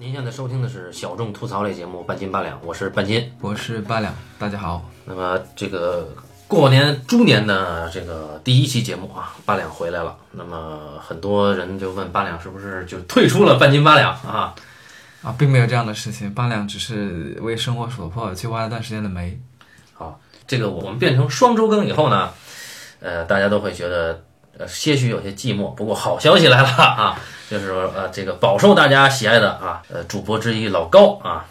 您现在收听的是小众吐槽类节目《半斤八两》，我是半斤。我是八两，大家好。那么这个过年猪年的这个第一期节目啊，八两回来了。那么很多人就问八两是不是就退出了半斤八两啊？啊，并没有这样的事情，八两只是为生活所迫去挖了段时间的煤。好，这个我们变成双周更以后呢，呃，大家都会觉得呃些许有些寂寞。不过好消息来了啊，就是呃这个饱受大家喜爱的啊呃主播之一老高啊，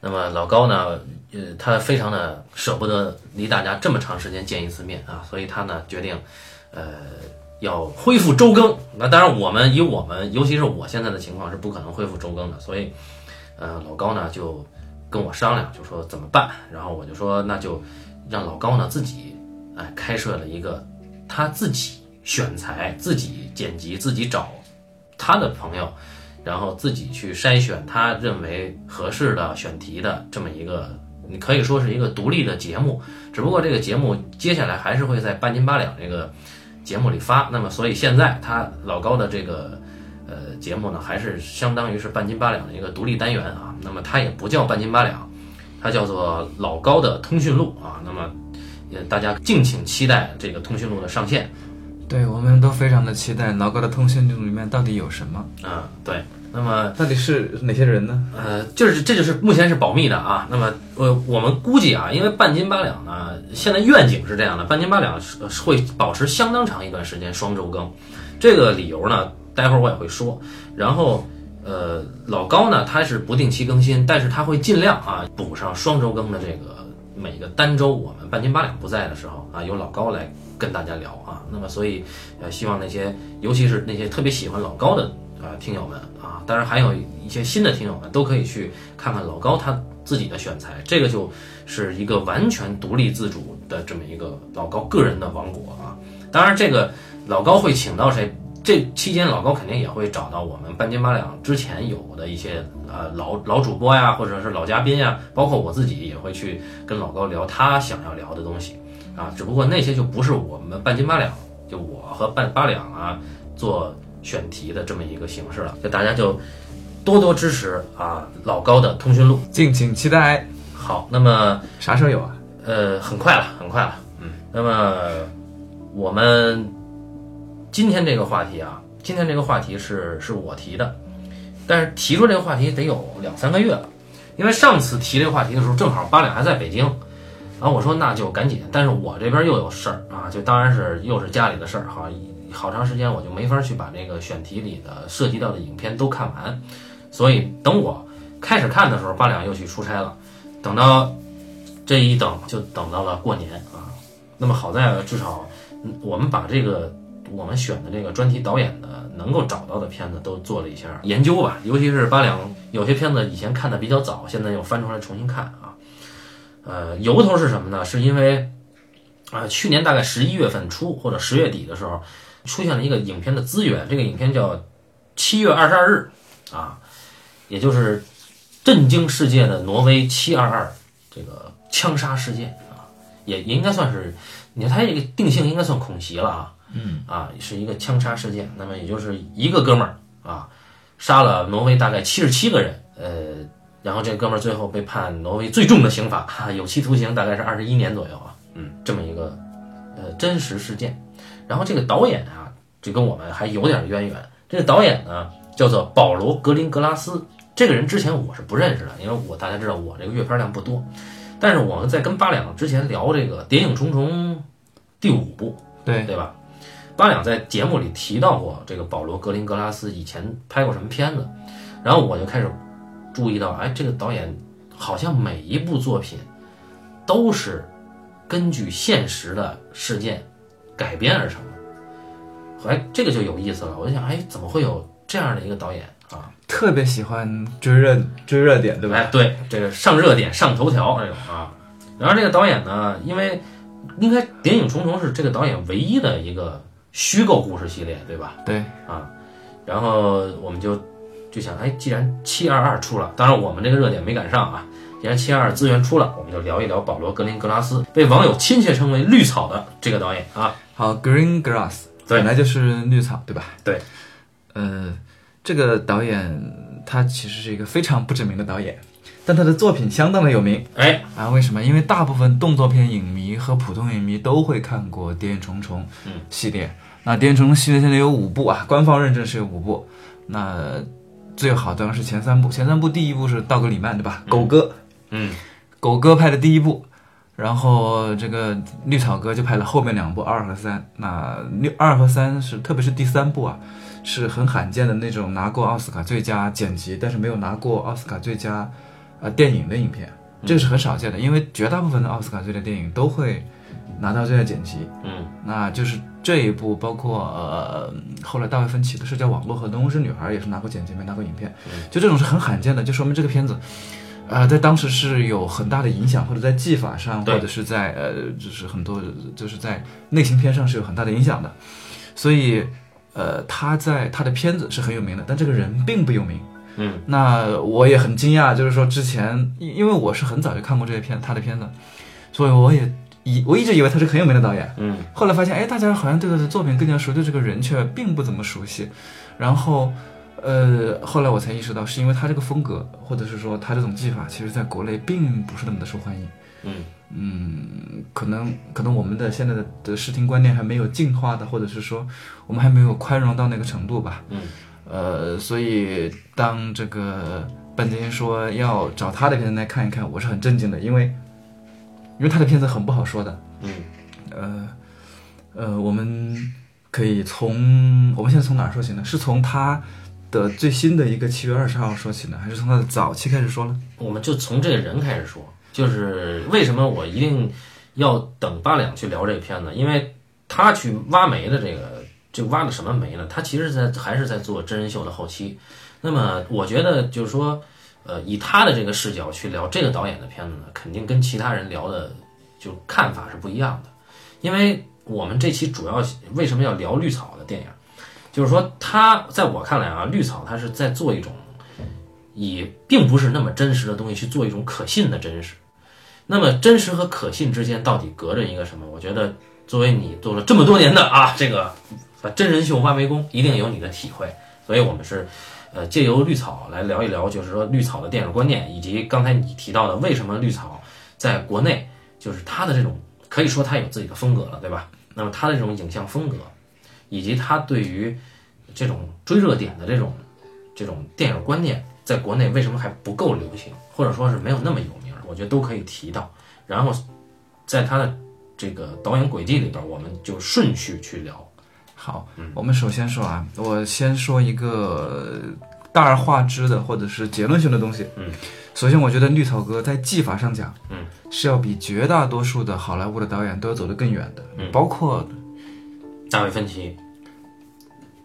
那么老高呢，呃他非常的舍不得离大家这么长时间见一次面啊，所以他呢决定呃要恢复周更。那当然我们以我们尤其是我现在的情况是不可能恢复周更的，所以呃老高呢就跟我商量，就说怎么办。然后我就说那就让老高呢自己哎开设了一个他自己选材、自己剪辑、自己找他的朋友，然后自己去筛选他认为合适的选题的这么一个，你可以说是一个独立的节目。只不过这个节目接下来还是会在半斤八两这个节目里发。那么所以现在他老高的这个呃节目呢，还是相当于是半斤八两的一个独立单元啊。那么它也不叫半斤八两，它叫做老高的通讯录啊。那么也大家敬请期待这个通讯录的上线。对，我们都非常的期待老高的通讯录里面到底有什么，啊，对，那么到底是哪些人呢？呃，就是这就是目前是保密的啊。那么呃，我们估计啊，因为半斤八两呢，现在愿景是这样的，半斤八两是是会保持相当长一段时间双周更。这个理由呢，待会儿我也会说。然后呃，老高呢，他是不定期更新，但是他会尽量啊补上双周更的这个每个单周我们半斤八两不在的时候啊，由老高来跟大家聊啊。那么所以呃，希望那些尤其是那些特别喜欢老高的啊听友们啊，当然还有一些新的听友们都可以去看看老高他自己的选材，这个就是一个完全独立自主的这么一个老高个人的王国啊。当然，这个老高会请到谁？这期间，老高肯定也会找到我们半斤八两之前有的一些呃老老主播呀，或者是老嘉宾呀，包括我自己也会去跟老高聊他想要聊的东西啊。只不过那些就不是我们半斤八两，就我和半八两啊做选题的这么一个形式了。就大家就多多支持啊老高的通讯录。敬请期待。好，那么啥时候有啊？呃，很快了，很快了。嗯，那么我们今天这个话题啊，今天这个话题是是我提的，但是提出这个话题得有两三个月了，因为上次提这个话题的时候，正好八两还在北京，然后我说那就赶紧，但是我这边又有事儿啊，就当然是又是家里的事儿哈，好长时间我就没法去把这个选题里的涉及到的影片都看完，所以等我开始看的时候，八两又去出差了，等到这一等就等到了过年啊。那么好在至少我们把这个我们选的这个专题导演的能够找到的片子都做了一下研究吧，尤其是八两有些片子以前看的比较早，现在又翻出来重新看啊。呃，由头是什么呢？是因为啊、去年大概十一月份初或者十月底的时候，出现了一个影片的资源，这个影片叫《七月二十二日》啊，也就是震惊世界的挪威七二二这个枪杀事件啊，也也应该算是，你看它这个定性应该算恐袭了啊，嗯啊，是一个枪杀事件，那么也就是一个哥们儿啊，杀了挪威大概七十七个人，呃，然后这个哥们儿最后被判挪威最重的刑罚，哈、有期徒刑大概是二十一年左右啊，嗯，这么一个呃真实事件，然后这个导演啊，就跟我们还有点渊源，这个导演呢叫做保罗·格林格拉斯。这个人之前我是不认识的，因为我大家知道我这个阅片量不多，但是我们在跟八两之前聊这个《谍影重重》第五部，对，对吧？八两在节目里提到过这个保罗·格林格拉斯以前拍过什么片子，然后我就开始注意到，哎，这个导演好像每一部作品都是根据现实的事件改编而成的，哎，这个就有意思了。我就想，哎，怎么会有这样的一个导演啊？特别喜欢追热追热点，对吧？哎，对，这个上热点、上头条这种啊。然后这个导演呢，因为应该《谍影重重》是这个导演唯一的一个虚构故事系列，对吧？对，啊，然后我们就就想，哎，既然七二二出了，当然我们这个热点没赶上啊。既然七二二资源出了，我们就聊一聊保罗·格林格拉斯，被网友亲切称为“绿草”的这个导演啊。好，Green Grass，对本来就是绿草，对吧？对，呃，这个导演他其实是一个非常不知名的导演，但他的作品相当的有名哎，啊。为什么？因为大部分动作片影迷和普通影迷都会看过《谍影重重》系列。那《谍影重重》系列现在有五部啊，官方认证是有五部。那最好当然是前三部，前三部第一部是道格里曼对吧？狗哥，嗯狗哥拍的第一部，然后这个绿草哥就拍了后面两部二和三。那六二和三是，特别是第三部啊，是很罕见的那种拿过奥斯卡最佳剪辑，但是没有拿过奥斯卡最佳呃电影的影片，这个是很少见的，因为绝大部分的奥斯卡最佳电影都会拿到最佳剪辑。嗯那就是这一部，包括呃后来大卫芬奇的社交网络和《东欧之女孩》也是拿过剪辑，没拿过影片，就这种是很罕见的，就说明这个片子。呃，在当时是有很大的影响，或者在技法上，或者是在呃，就是很多，就是在类型片上是有很大的影响的。所以，呃，他在他的片子是很有名的，但这个人并不有名。嗯那我也很惊讶，就是说之前，因因为我是很早就看过这些片他的片子，所以我也以我一直以为他是很有名的导演。嗯后来发现，哎，大家好像对他的作品更加熟，对这个人却并不怎么熟悉。然后，呃，后来我才意识到，是因为他这个风格，或者是说他这种技法，其实在国内并不是那么的受欢迎。嗯嗯，可能可能我们的现在的的视听观念还没有进化的，或者是说我们还没有宽容到那个程度吧。嗯呃，所以当这个半斤说要找他的片子来看一看，我是很震惊的，因为因为他的片子很不好说的。嗯呃，呃，我们可以从我们现在从哪儿说起呢？是从他的最新的一个七月二十号说起呢，还是从他的早期开始说呢？我们就从这个人开始说，就是为什么我一定要等八两去聊这个片子，因为他去挖煤的这个，就挖的什么煤呢？他其实在还是在做真人秀的后期。那么我觉得就是说，呃，以他的这个视角去聊这个导演的片子呢，肯定跟其他人聊的就看法是不一样的。因为我们这期主要为什么要聊绿草的电影，就是说他在我看来啊，绿草他是在做一种。以并不是那么真实的东西去做一种可信的真实。那么真实和可信之间到底隔着一个什么？我觉得作为你做了这么多年的啊，这个真人秀挖煤工，一定有你的体会。所以我们是呃借由绿草来聊一聊，就是说绿草的电影观念，以及刚才你提到的为什么绿草在国内就是它的这种可以说它有自己的风格了，对吧？那么它的这种影像风格，以及它对于这种追热点的这种这种电影观念。在国内为什么还不够流行，或者说是没有那么有名？我觉得都可以提到。然后，在他的这个导演轨迹里边，我们就顺序去聊。好，我们首先说啊，我先说一个大而化之的或者是结论性的东西。嗯，首先我觉得绿草哥在技法上讲，嗯，是要比绝大多数的好莱坞的导演都要走得更远的。嗯包括大卫芬奇，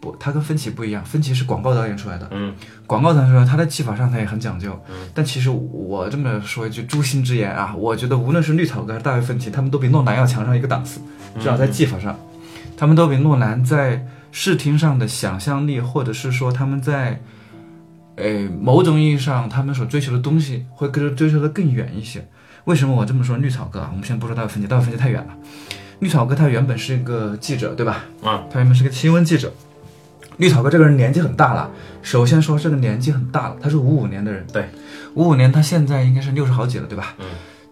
不，他跟芬奇不一样，芬奇是广告导演出来的。嗯广告导演出来，他在技法上他也很讲究。嗯，但其实我这么说一句诛心之言啊，我觉得无论是绿草哥还是大卫芬奇，他们都比诺兰要强上一个档次，至少在技法上，他们都比诺兰在视听上的想象力，或者是说他们在，呃，某种意义上他们所追求的东西会跟追求的更远一些。为什么我这么说？绿草哥啊，我们先不说大卫芬奇，大卫芬奇太远了。绿草哥他原本是一个记者，对吧？啊，他原本是个新闻记者。绿草哥这个人年纪很大了，首先说这个年纪很大了，他是五五年的人，对，五五年他现在应该是六十好几了，对吧？嗯。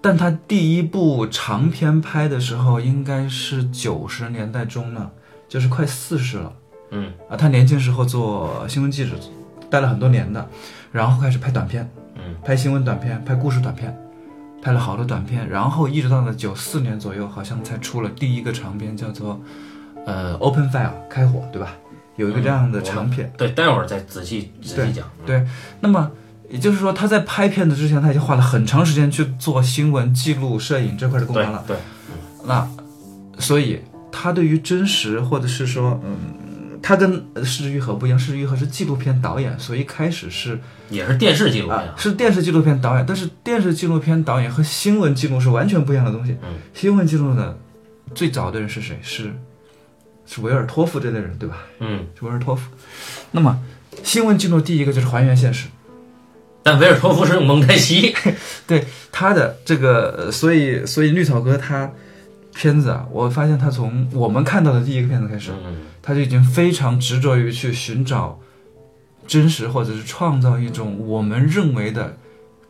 但他第一部长片拍的时候应该是九十年代中呢，就是快四十了嗯啊。他年轻时候做新闻记者，待了很多年的，然后开始拍短片，嗯，拍新闻短片，拍故事短片，拍了好多短片，然后一直到了九四年左右，好像才出了第一个长片，叫做呃《Open Fire》开火，对吧？有一个这样的长片。对，待会儿再仔细仔细讲。对，那么也就是说，他在拍片子之前，他已经花了很长时间去做新闻记录、摄影这块的工作了。对，那所以他对于真实，或者是说，嗯，他跟呃失之愈合不一样，失之愈合是纪录片导演，所以一开始是也是电视纪录片啊，是电视纪录片导演，但是电视纪录片导演和新闻记录是完全不一样的东西。嗯，新闻记录的最早的人是谁？是是维尔托夫这类人，对吧？嗯，是维尔托夫。那么新闻记录第一个就是还原现实。但维尔托夫是用蒙太奇。对他的这个，呃所以所以绿草哥他片子啊，我发现他从我们看到的第一个片子开始，嗯他就已经非常执着于去寻找真实，或者是创造一种我们认为的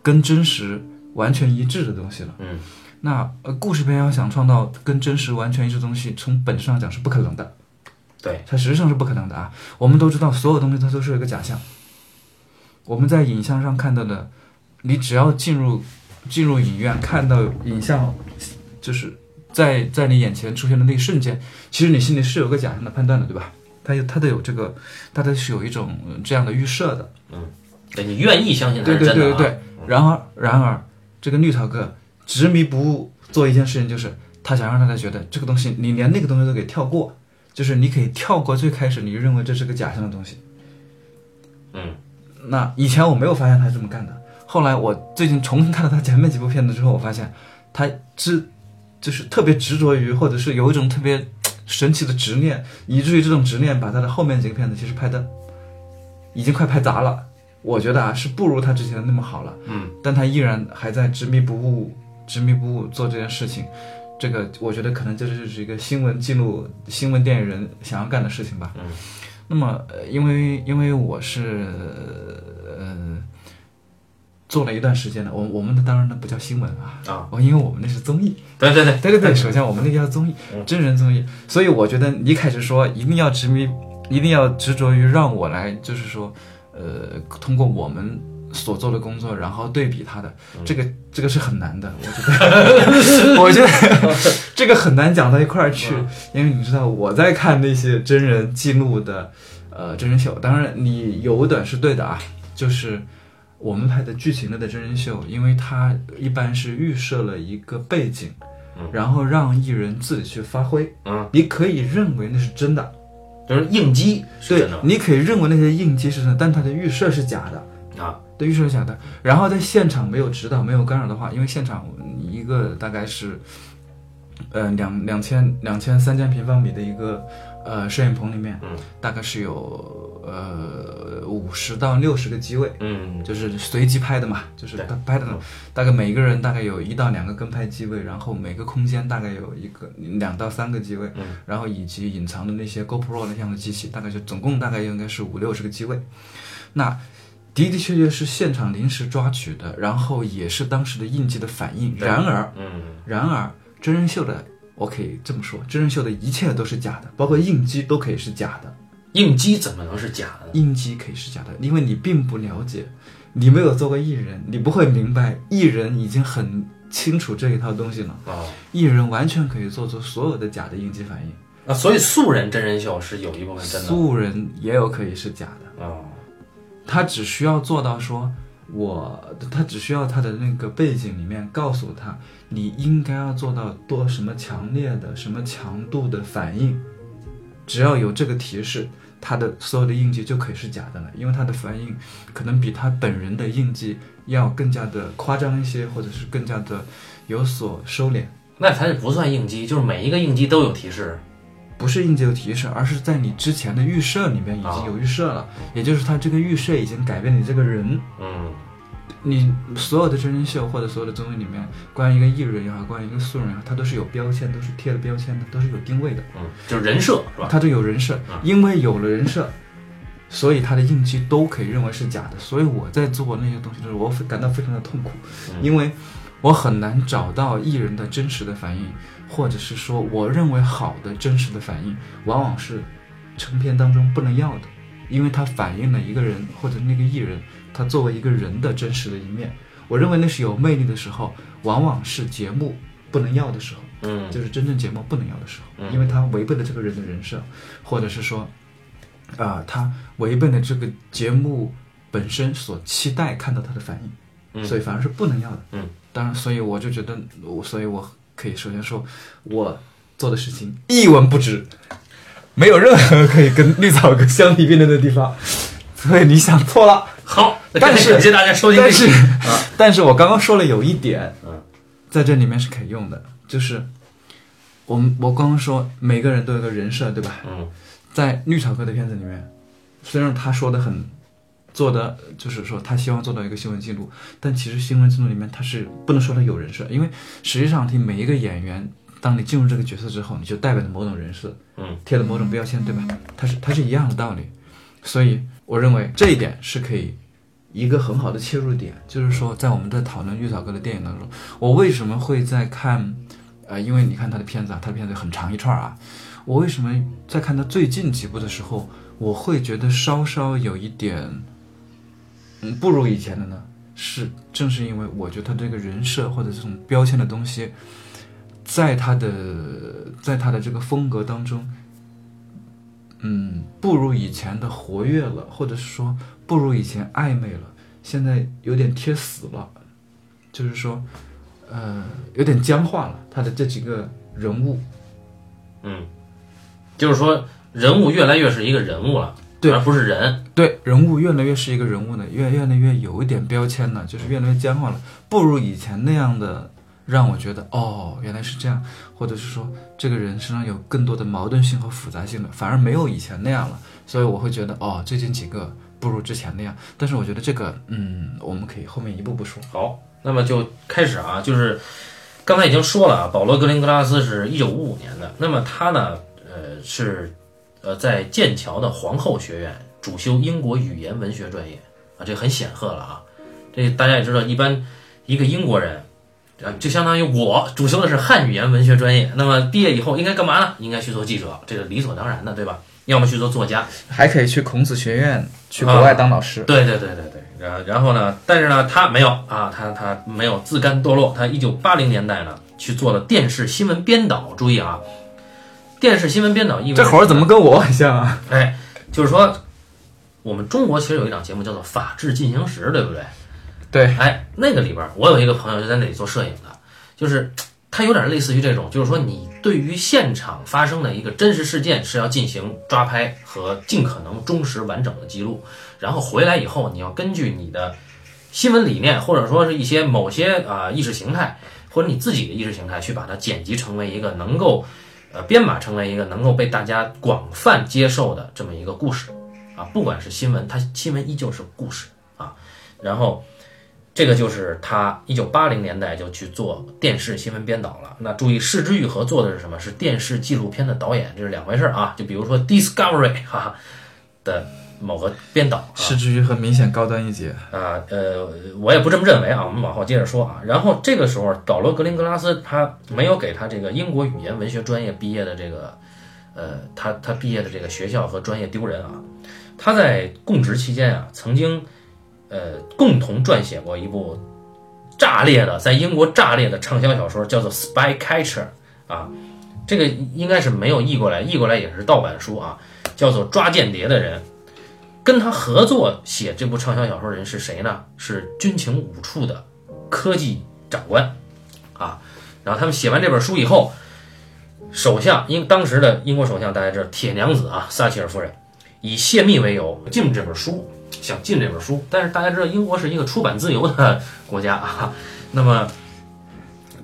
跟真实完全一致的东西了。嗯那呃，故事片要想创造跟真实完全一致的东西，从本质上讲是不可能的。对，它实际上是不可能的啊！我们都知道，所有东西它都是一个假象。我们在影像上看到的，你只要进入进入影院看到影像，就是在在你眼前出现的那一瞬间，其实你心里是有个假象的判断的，对吧？它有它的有这个，它的是有一种呃这样的预设的。嗯对你愿意相信它对对是真的啊。对对对。然而然而，这个绿桃哥执迷不悟做一件事情，就是他想让大家觉得这个东西，你连那个东西都给跳过，就是你可以跳过最开始你认为这是个假象的东西。嗯那以前我没有发现他是这么干的，后来我最近重新看了他前面几部片子之后，我发现他执就是特别执着于，或者是有一种特别神奇的执念，以至于这种执念把他的后面几个片子其实拍的已经快拍砸了。我觉得啊，是不如他之前的那么好了。嗯，但他依然还在执迷不悟、执迷不悟做这件事情。这个我觉得可能这就是一个新闻记录、新闻电影人想要干的事情吧。嗯，那么呃，因为因为我是呃做了一段时间的，我我们的当然那不叫新闻啊，啊，我，因为我们那是综艺。对对对。对对对，首先我们那个叫综艺嗯，真人综艺，所以我觉得你开始说一定要执迷，一定要执着于让我来，就是说，呃，通过我们所做的工作，然后对比他的，这个这个是很难的，我觉得，我觉得这个很难讲到一块儿去，因为你知道我在看那些真人记录的，呃，真人秀，当然你有一点是对的啊，就是。我们拍的剧情类的真人秀，因为它一般是预设了一个背景，然后让艺人自己去发挥。嗯，你可以认为那是真的，就是应激是对你可以认为那些应激是真的，但它的预设是假的。啊。对，预设是假的。然后在现场没有指导、没有干扰的话，因为现场一个大概是，呃，两两千两千三千平方米的一个呃摄影棚里面，嗯，大概是有呃五十到六十个机位，嗯就是随机拍的嘛，就是拍的呢，大概每个人大概有一到两个跟拍机位，然后每个空间大概有一个两到三个机位，嗯然后以及隐藏的那些 GoPro 那样的机器，大概就总共大概应该是五六十个机位。那的的确确是现场临时抓取的，然后也是当时的应激的反应。然而，嗯然而真人秀的我可以这么说，真人秀的一切都是假的，包括应激都可以是假的。应激怎么能是假的？应激可以是假的，因为你并不了解，你没有做过艺人，你不会明白艺人已经很清楚这一套东西了。啊艺人完全可以做出所有的假的应激反应，啊，所以素人真人秀是有一部分真的素人也有可以是假的，啊。他只需要做到说，我他只需要他的那个背景里面告诉他，你应该要做到多什么强烈的、什么强度的反应，只要有这个提示，他的所有的印记就可以是假的了，因为他的反应可能比他本人的印记要更加的夸张一些，或者是更加的有所收敛。那它不算应激，就是每一个应激都有提示。不是应急有提示，而是在你之前的预设里面已经有预设了，也就是他这个预设已经改变你这个人。嗯你所有的真人秀或者所有的综艺里面，关于一个艺人也好，关于一个素人也好，他都是有标签，都是贴了标签的，都是有定位的，嗯，就是人设是吧？他都有人设嗯。因为有了人设，所以他的应激都可以认为是假的。所以我在做那些东西的时候，我感到非常的痛苦，嗯因为我很难找到艺人的真实的反应，或者是说我认为好的真实的反应，往往是成片当中不能要的，因为它反映了一个人或者那个艺人他作为一个人的真实的一面。我认为那是有魅力的时候，往往是节目不能要的时候。嗯就是真正节目不能要的时候，嗯因为它违背了这个人的人设，或者是说，啊、他违背了这个节目本身所期待看到他的反应，嗯所以反而是不能要的。嗯，当然，所以我就觉得，我所以我可以首先说，我做的事情一文不值，没有任何可以跟绿草哥相提并论的地方，所以你想错了。好，但是感谢大家收听但是啊，但是我刚刚说了有一点，嗯在这里面是可以用的，就是我们我刚刚说每个人都有个人设，对吧？嗯在绿草哥的片子里面，虽然他说的很做的，就是说他希望做到一个新闻记录，但其实新闻记录里面他是不能说他有人设，因为实际上你每一个演员，当你进入这个角色之后，你就代表着某种人设，嗯贴了某种标签，对吧？它是它是一样的道理，所以我认为这一点是可以一个很好的切入点，就是说在我们在讨论玉草哥的电影当中，我为什么会在看，呃，因为你看他的片子啊，他的片子很长一串啊，我为什么在看他最近几部的时候，我会觉得稍稍有一点，嗯，不如以前的呢？是正是因为我觉得他这个人设或者这种标签的东西，在他的在他的这个风格当中。嗯，不如以前的活跃了，或者是说不如以前暧昧了，现在有点贴死了，就是说，呃，有点僵化了。他的这几个人物，嗯，就是说人物越来越是一个人物了，对而不是人。对人物越来越是一个人物呢，越越来越有一点标签了，就是越来越僵化了，不如以前那样的让我觉得哦，原来是这样，或者是说这个人身上有更多的矛盾性和复杂性的，反而没有以前那样了，所以我会觉得哦，最近几个不如之前那样。但是我觉得这个，嗯，我们可以后面一步步说。好，那么就开始啊，就是刚才已经说了啊，保罗·格林格拉斯是一九五五年的，那么他呢，呃，是呃在剑桥的皇后学院主修英国语言文学专业啊，这很显赫了啊。这大家也知道，一般一个英国人。啊，就相当于我主修的是汉语言文学专业，那么毕业以后应该干嘛呢？应该去做记者，这个理所当然的，对吧？要么去做作家，还可以去孔子学院，去国外当老师。对对对对对。然然后呢？但是呢，他没有啊，他他没有自甘堕落，他一九八零年代呢去做了电视新闻编导。注意啊，电视新闻编导意味这活儿怎么跟我很像啊？哎，就是说，我们中国其实有一档节目叫做《法制进行时》，对不对？对，哎，那个里边，我有一个朋友就在那里做摄影的，就是他有点类似于这种，就是说你对于现场发生的一个真实事件是要进行抓拍和尽可能忠实完整的记录，然后回来以后，你要根据你的新闻理念或者说是一些某些啊意识形态或者你自己的意识形态去把它剪辑成为一个能够呃编码成为一个能够被大家广泛接受的这么一个故事啊，不管是新闻，它新闻依旧是故事啊，然后。这个就是他一九八零年代就去做电视新闻编导了。那注意，市之愈合做的是什么？是电视纪录片的导演，这是两回事啊。就比如说 Discovery 哈哈的某个编导，失之于很明显高端一截啊。呃，我也不这么认为啊。我们往后接着说啊。然后这个时候，保罗格林格拉斯他没有给他这个英国语言文学专业毕业的这个，呃，他他毕业的这个学校和专业丢人啊。他在供职期间啊，曾经。呃，共同撰写过一部炸裂的，在英国炸裂的畅销小说，叫做《Spy Catcher》啊，这个应该是没有译过来，译过来也是盗版书啊，叫做《抓间谍的人》。跟他合作写这部畅销小说的人是谁呢？是军情五处的科技长官啊。然后他们写完这本书以后，首相英当时的英国首相大家知道铁娘子啊，撒切尔夫人，以泄密为由禁这本书。想进这本书，但是大家知道英国是一个出版自由的国家啊，那么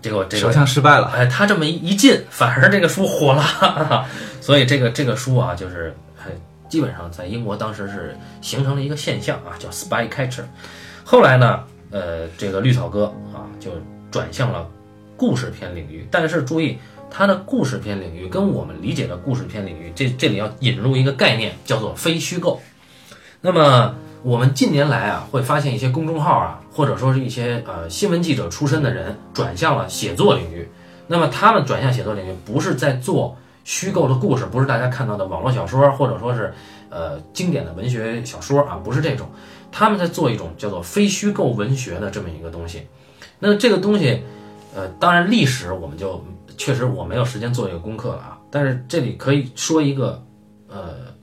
这个这个首相失败了，哎，他这么一一进，反而这个书火了，所以这个这个书啊，就是基本上在英国当时是形成了一个现象啊，叫 spy catcher。后来呢，呃，这个绿草哥啊就转向了故事片领域，但是注意他的故事片领域跟我们理解的故事片领域，这这里要引入一个概念，叫做非虚构。那么我们近年来啊，会发现一些公众号啊，或者说是一些呃新闻记者出身的人转向了写作领域。那么他们转向写作领域，不是在做虚构的故事，不是大家看到的网络小说，或者说是呃经典的文学小说啊，不是这种，他们在做一种叫做非虚构文学的这么一个东西。那这个东西，呃，当然历史我们就确实我没有时间做一个功课了啊，但是这里可以说一个呃。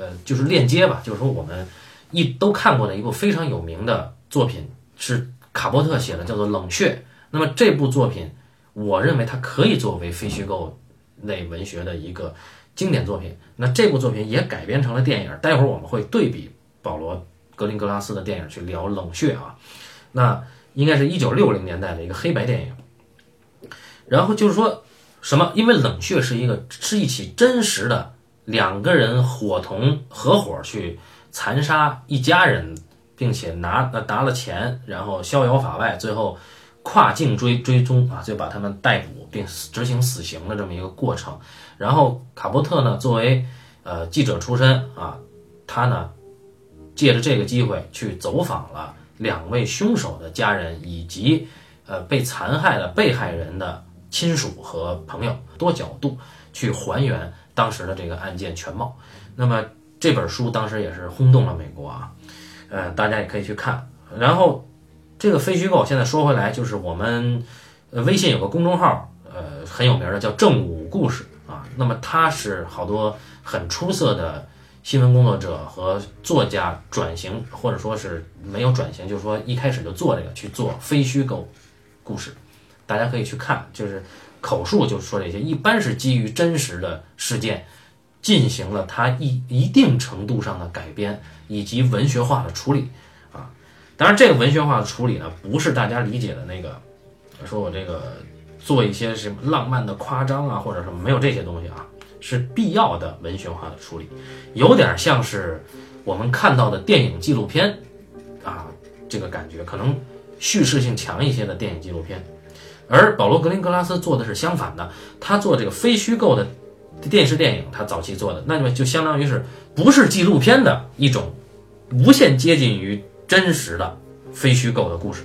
呃，就是链接吧，就是说我们一都看过的一部非常有名的作品是卡波特写的，叫做《冷血》。那么这部作品，我认为它可以作为非虚构类文学的一个经典作品。那这部作品也改编成了电影，待会儿我们会对比保罗格林格拉斯的电影去聊《冷血》啊。那应该是一九六零年代的一个黑白电影。然后就是说什么？因为《冷血》是一个是一起真实的。两个人伙同合伙去残杀一家人，并且拿拿了钱，然后逍遥法外，最后跨境追追踪啊，就把他们逮捕并执行死刑的这么一个过程。然后卡波特呢，作为呃记者出身啊，他呢借着这个机会去走访了两位凶手的家人以及呃被残害的被害人的亲属和朋友，多角度去还原当时的这个案件全貌。那么这本书当时也是轰动了美国啊，呃，大家也可以去看。然后这个非虚构，现在说回来，就是我们微信有个公众号，呃很有名的叫正午故事啊。那么它是好多很出色的新闻工作者和作家转型，或者说是没有转型，就是说一开始就做这个去做非虚构故事，大家可以去看，就是口述就说这些，一般是基于真实的事件。进行了它一一定程度上的改编以及文学化的处理，当然这个文学化的处理呢，不是大家理解的那个，说我这个做一些什么浪漫的夸张啊或者什么，没有这些东西啊，是必要的文学化的处理，有点像是我们看到的电影纪录片啊，这个感觉可能叙事性强一些的电影纪录片，而保罗格林格拉斯做的是相反的，他做这个非虚构的。电视电影他早期做的，那么就相当于是不是纪录片的一种无限接近于真实的非虚构的故事，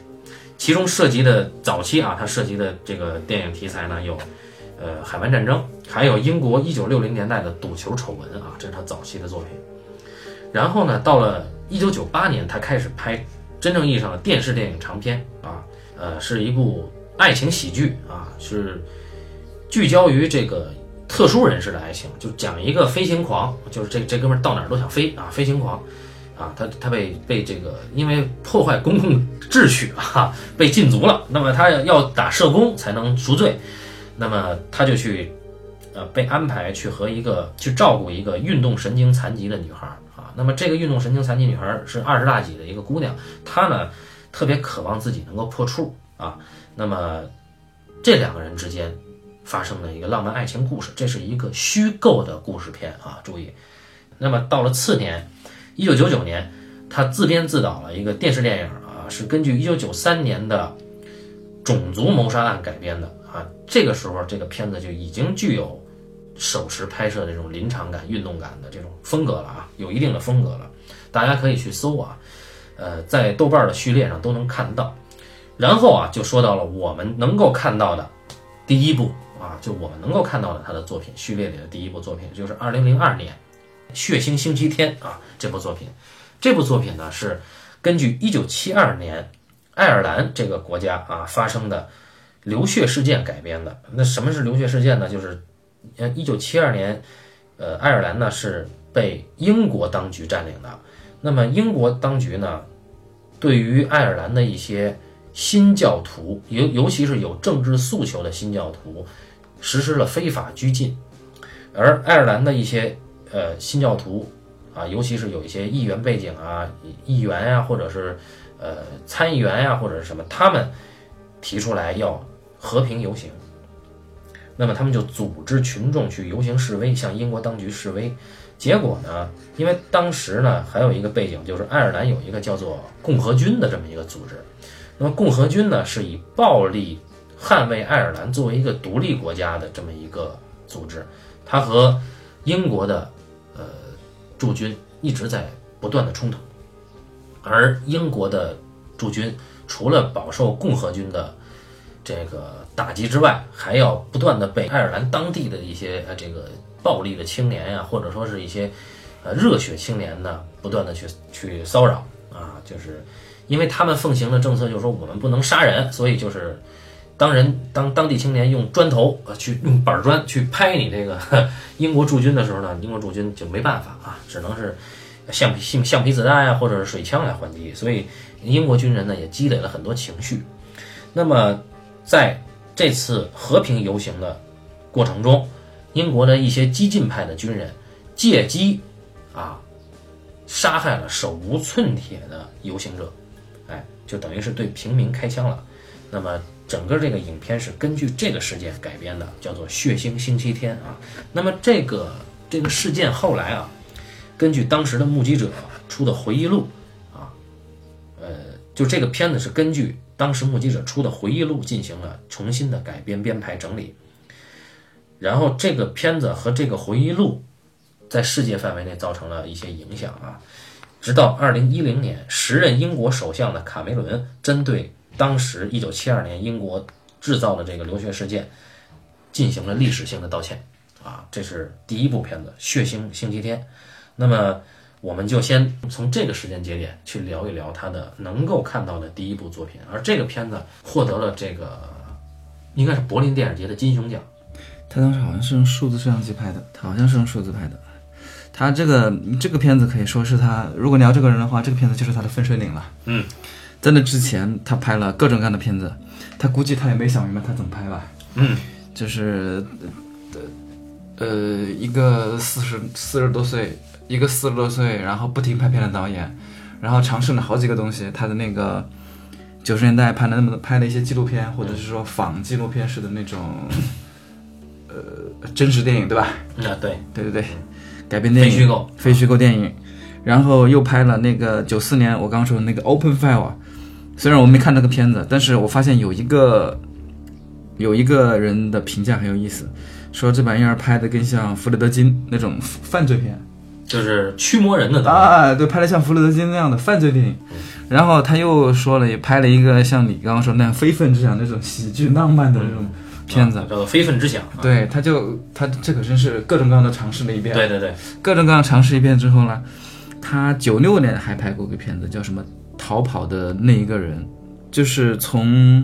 其中涉及的早期啊，它涉及的这个电影题材呢有，呃，海湾战争，还有英国一九六零年代的赌球丑闻啊，这是他早期的作品。然后呢，到了一九九八年，他开始拍真正意义上的电视电影长片啊，呃，是一部爱情喜剧啊，是聚焦于这个。特殊人士的爱情，就讲一个飞行狂，就是这这哥们儿到哪儿都想飞啊，飞行狂，啊，他他被被这个因为破坏公共秩序啊，被禁足了。那么他要打社工才能赎罪，那么他就去，呃，被安排去和一个去照顾一个运动神经残疾的女孩啊。那么这个运动神经残疾女孩是二十大几的一个姑娘，她呢特别渴望自己能够破处啊。那么这两个人之间。发生的一个浪漫爱情故事，这是一个虚构的故事片啊！注意，那么到了次年，一九九九年，他自编自导了一个电视电影啊，是根据一九九三年的种族谋杀案改编的啊。这个时候，这个片子就已经具有手持拍摄这种临场感、运动感的这种风格了啊，有一定的风格了。大家可以去搜啊，呃，在豆瓣的序列上都能看到。然后啊，就说到了我们能够看到的第一部。啊，就我们能够看到的他的作品序列里的第一部作品，就是二零零二年《血腥星期天》啊，这部作品，这部作品呢是根据一九七二年爱尔兰这个国家啊发生的流血事件改编的。那什么是流血事件呢？就是呃一九七二年，呃爱尔兰呢是被英国当局占领的。那么英国当局呢，对于爱尔兰的一些新教徒，尤尤其是有政治诉求的新教徒。实施了非法拘禁，而爱尔兰的一些呃新教徒啊，尤其是有一些议员背景啊，议员呀，或者是呃参议员呀，或者是什么，他们提出来要和平游行，那么他们就组织群众去游行示威，向英国当局示威。结果呢，因为当时呢还有一个背景，就是爱尔兰有一个叫做共和军的这么一个组织，那么共和军呢是以暴力。捍卫爱尔兰作为一个独立国家的这么一个组织，它和英国的驻军一直在不断的冲突，而英国的驻军除了饱受共和军的这个打击之外，还要不断的被爱尔兰当地的一些呃这个暴力的青年呀，或者说是一些呃热血青年呢，不断的去去骚扰啊，就是因为他们奉行的政策就是说我们不能杀人，所以就是。当人当当地青年用砖头呃去用板砖去拍你这个 英国驻军的时候呢，英国驻军就没办法啊，只能是橡皮橡橡皮子弹啊，或者是水枪来还击。所以英国军人呢也积累了很多情绪。那么在这次和平游行的过程中，英国的一些激进派的军人借机啊杀害了手无寸铁的游行者，哎，就等于是对平民开枪了。那么。整个这个影片是根据这个事件改编的，叫做《血腥星期天》啊。那么这个这个事件后来啊，根据当时的目击者出的回忆录啊，呃，就这个片子是根据当时目击者出的回忆录进行了重新的改编、编排、整理。然后这个片子和这个回忆录在世界范围内造成了一些影响啊。直到二零一零年，时任英国首相的卡梅伦针对当时一九七二年英国制造的这个留学事件进行了历史性的道歉。啊，这是第一部片子《血腥星期天》。那么，我们就先从这个时间节点去聊一聊他的能够看到的第一部作品。而这个片子获得了这个应该是柏林电影节的金熊奖。他当时好像是用数字摄像机拍的，他好像是用数字拍的。他这个这个片子可以说是他，如果聊这个人的话，这个片子就是他的分水岭了。嗯，在那之前，他拍了各种各样的片子，他估计他也没想明白他怎么拍吧。嗯，就是呃呃，一个四十四十多岁，一个四十多岁，然后不停拍片的导演，然后尝试了好几个东西。他的那个九十年代拍的那么多拍了一些纪录片，或者是说仿纪录片式的那种 呃真实电影，对吧？啊，对，对对对，改编电影，非虚构，非虚构电影。然后又拍了那个九四年我刚刚说的那个 Open File，虽然我没看那个片子，但是我发现有一个有一个人的评价很有意思，说这玩意儿拍的更像弗雷德金那种犯罪片就是驱魔人的。啊，对，拍的像弗雷德金那样的犯罪电影。然后他又说了，也拍了一个像你刚刚说那样非分之想那种喜剧浪漫的那种片子。啊叫做《非分之想》。对，他就他这可真是各种各样的尝试了一遍。对对对，各种各样尝试一遍之后呢，他九六年还拍过个片子，叫什么《逃跑的那一个人》，就是从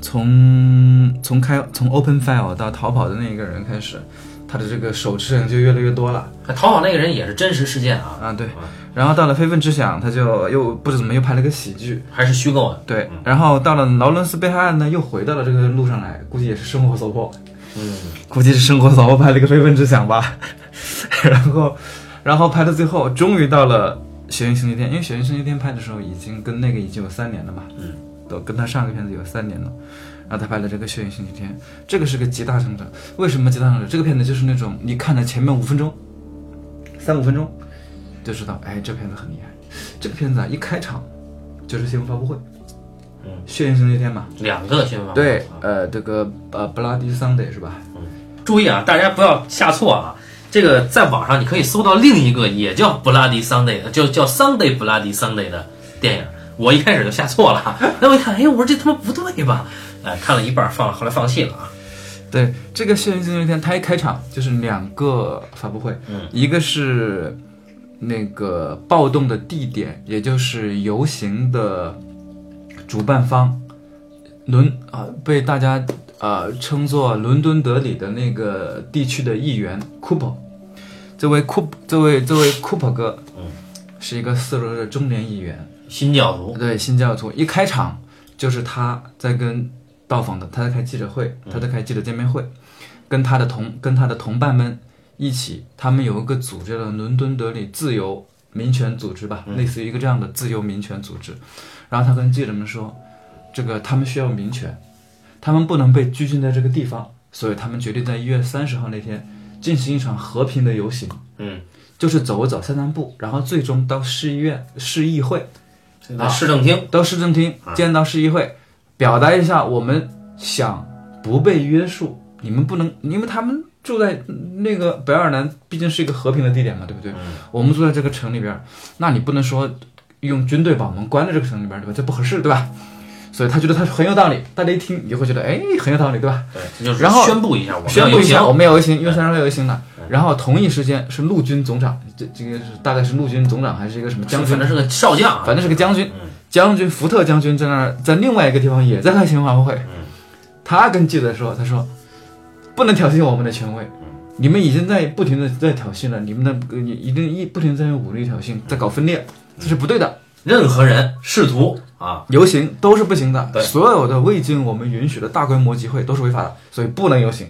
从从开从 Open File 到逃跑的那一个人开始，他的这个手持人就越来越多了逃跑那个人也是真实事件啊，啊，对。然后到了《非分之想》，他就又不知怎么又拍了个喜剧，还是虚构的。对。然后到了劳伦斯被害案呢，又回到了这个路上来，估计也是生活所迫，嗯，估计是生活所迫拍了个《非分之想》吧。然后，然后拍到最后，终于到了《血腥星期天》，因为《血腥星期天》拍的时候已经跟那个已经有三年了嘛，嗯，都跟他上个片子有三年了。然后他拍了这个《血腥星期天》，这个是个极大成长。为什么极大成长？这个片子就是那种你看了前面五分钟、三五分钟，就知道，哎，这片子很厉害。这个片子啊，一开场就是新闻发布会，嗯，血腥星期天嘛，两个新闻发布会对啊，呃，这个呃，Bloody Sunday 是吧？嗯注意啊，大家不要下错啊。这个在网上你可以搜到另一个也叫 Bloody Sunday 的，就叫 Sunday Bloody Sunday 的电影。我一开始就下错了，那我一看，哎，我说这他妈不对吧？哎，看了一半放，后来放弃了啊。对，这个《血腥星期天》它一开场就是两个发布会，嗯，一个是那个暴动的地点，也就是游行的主办方伦啊、被大家呃称作伦敦德里的那个地区的议员 Cooper，这位 Coop 这位这位 Cooper 哥，嗯，是一个四十多岁的中年议员，新教徒，对新教徒，一开场就是他在跟到访的，他在开记者会，他在开记者见面会，跟他的同跟他的同伴们一起，他们有一个组织的伦敦德里自由民权组织吧，类似于一个这样的自由民权组织。然后他跟记者们说，这个他们需要民权，他们不能被拘禁在这个地方，所以他们决定在一月三十号那天进行一场和平的游行，嗯，就是走一走、散散步，然后最终到市议院、市议会啊市政厅，到市政厅见到市议会，表达一下我们想不被约束，你们不能，因为他们住在那个北爱尔兰，毕竟是一个和平的地点嘛，对不对？我们住在这个城里边，那你不能说用军队把我们关在这个城里边，对吧？这不合适，对吧？所以他觉得他很有道理，大家一听你就会觉得，哎，很有道理，对吧？对，就是然后宣布一下我们要宣布一下，我们要游行，因为三十号要游行了。然后同一时间是陆军总长，这这个是大概是陆军总长还是一个什么将军反？正是个少将啊，反正是个将军嗯，将军福特将军在那儿，在另外一个地方也在开新闻发布会。他跟记者说：“他说，不能挑衅我们的权威，你们已经在不停的在挑衅了，你们的呃一定一不停在用武力挑衅，在搞分裂，这是不对的。任何人试图啊，游行都是不行的，对所有的未经我们允许的大规模集会都是违法的，所以不能游行。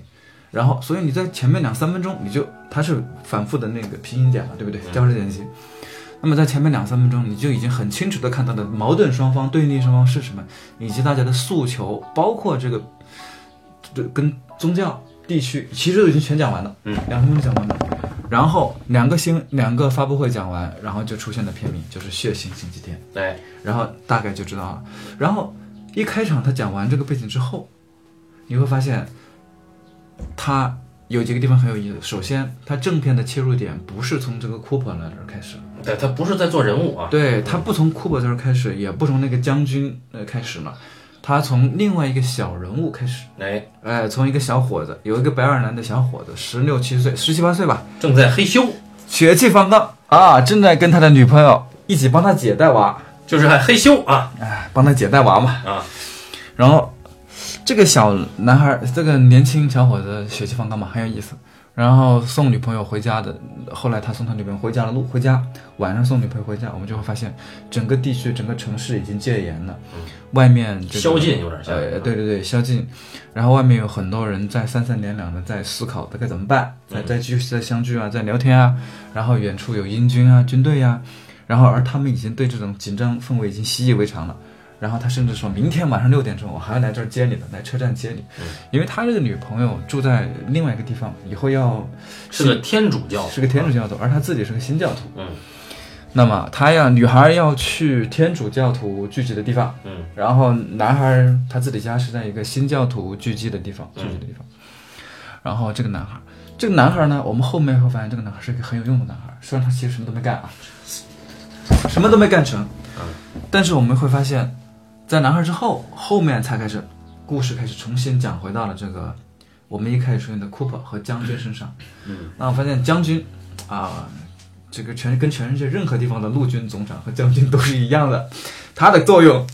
然后，所以你在前面两三分钟，你就它是反复的那个平行点嘛，对不对？交织剪辑。那么在前面两三分钟，你就已经很清楚的看到了矛盾双方、对立双方是什么，以及大家的诉求，包括这个这跟宗教、地区，其实都已经全讲完了，嗯，两分钟讲完了。然后两个星两个发布会讲完，然后就出现的片名，就是《血腥星期天》。对，然后大概就知道了。然后一开场他讲完这个背景之后，你会发现他有几个地方很有意思。首先，他正片的切入点不是从这个库珀那儿开始，对他不是在做人物啊，对他不从库珀这儿开始，也不从那个将军呃开始了，他从另外一个小人物开始。哎，哎，从一个小伙子，有一个白尔南的小伙子，十六七岁，十七八岁吧，正在嘿咻，血气方刚。啊，正在跟他的女朋友一起帮他姐带娃，就是还嘿咻啊。哎，帮他姐带娃嘛。啊，然后这个小男孩，这个年轻小伙子血气方刚嘛，很有意思。然后送女朋友回家的，后来他送他女朋友回家的路回家，晚上送女朋友回家，我们就会发现整个地区、整个城市已经戒严了，外面、这个、宵禁有点像呃，对对对，宵禁。然后外面有很多人在三三两两的在思考该怎么办，在在聚在相聚啊，在聊天啊。然后远处有英军啊、军队呀、然后而他们已经对这种紧张氛围已经习以为常了。然后他甚至说明天晚上六点钟我还要来这儿接你的，来车站接你，因为他这个女朋友住在另外一个地方，以后要是个天主教，是个天主教徒，而他自己是个新教徒。嗯。那么他要女孩要去天主教徒聚集的地方，嗯。然后男孩他自己家是在一个新教徒聚集的地方，聚集的地方。然后这个男孩，这个男孩呢，我们后面会发现这个男孩是一个很有用的男孩，虽然他其实什么都没干啊，什么都没干成，但是我们会发现，在男孩之后，后面才开始故事开始重新讲回到了这个我们一开始出现的库珀和将军身上。嗯，那我发现将军啊，这个全跟全世界任何地方的陆军总长和将军都是一样的，他的作用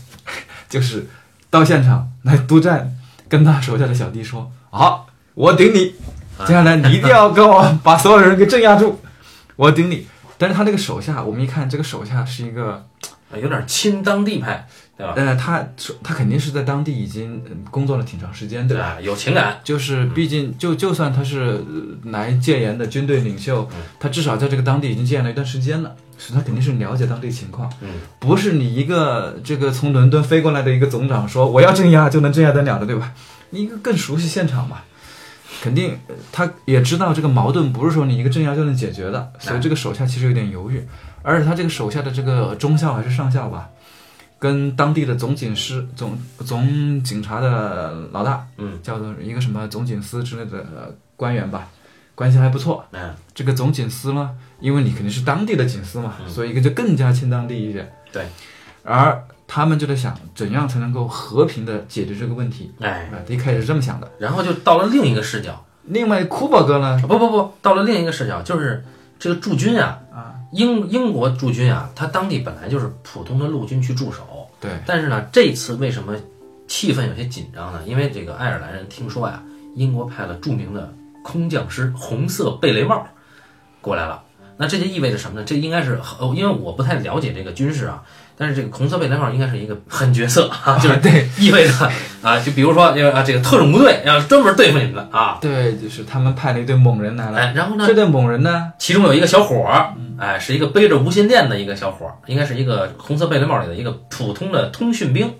就是到现场来督战，跟他手下的小弟说：“好，我顶你，接下来你一定要跟我 把所有人给镇压住，我顶你。”但是他那个手下，我们一看，这个手下是一个，有点亲当地派，对吧？呃，他他肯定是在当地已经呃工作了挺长时间，对吧？吧？有情感，就是毕竟就就算他是呃来戒严的军队领袖，他至少在这个当地已经戒严了一段时间了，所以他肯定是了解当地情况。嗯，不是你一个这个从伦敦飞过来的一个总长说我要镇压就能镇压得了的，对吧？你一个更熟悉现场嘛，肯定呃他也知道这个矛盾不是说你一个镇压就能解决的，所以这个手下其实有点犹豫，而且他这个手下的这个中校还是上校吧。跟当地的总警司、总总警察的老大，嗯，叫做一个什么总警司之类的呃官员吧，关系还不错。嗯，这个总警司呢，因为你肯定是当地的警司嘛，所以一个就更加亲当地一点。对，而他们就在想，怎样才能够和平的解决这个问题？哎，啊，一开始是这么想的。然后就到了另一个视角，另外，库珀哥呢？不不不，到了另一个视角，就是这个驻军啊，啊，英英国驻军啊，他当地本来就是普通的陆军去驻守，对，但是呢，这次为什么气氛有些紧张呢？因为这个爱尔兰人听说呀，英国派了著名的空降师红色贝雷帽过来了。那这就意味着什么呢？这应该是，呃因为我不太了解这个军事啊，但是这个红色贝雷帽应该是一个狠角色 啊，就是对意味着啊，就比如说这个啊，这个特种部队要专门对付你们的啊，对，就是他们派了一队猛人来了。哎，然后呢，这队猛人呢？其中有一个小伙儿，哎，是一个背着无线电的一个小伙儿，应该是一个红色贝雷帽里的一个普通的通讯兵，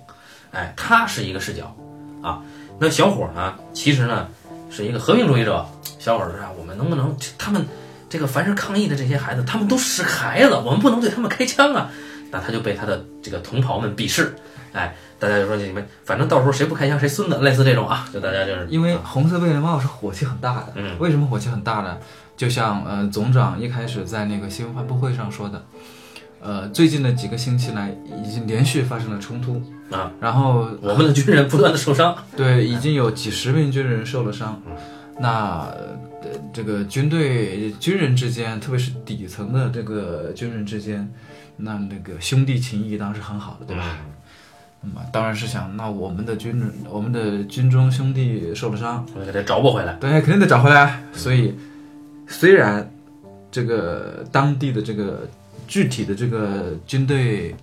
哎，他是一个视角啊。那小伙儿呢，其实呢是一个和平主义者。小伙儿说啊，我们能不能他们这个凡是抗议的这些孩子，他们都是孩子，我们不能对他们开枪啊。那他就被他的这个同袍们鄙视，哎，大家就说你们反正到时候谁不开枪谁孙子，类似这种啊，就大家就是因为红色贝雷帽是火气很大的。嗯。为什么火气很大呢？就像呃总长一开始在那个新闻发布会上说的，呃，最近的几个星期来已经连续发生了冲突。啊，然后我们的军人不断的受伤，对，已经有几十名军人受了伤。那呃，这个军队军人之间，特别是底层的这个军人之间，那那个兄弟情谊当然是很好的，对吧？那么当然是想，那我们的军人，我们的军中兄弟受了伤，我给他找补回来。对，肯定得找回来。所以，虽然这个当地的这个具体的这个军队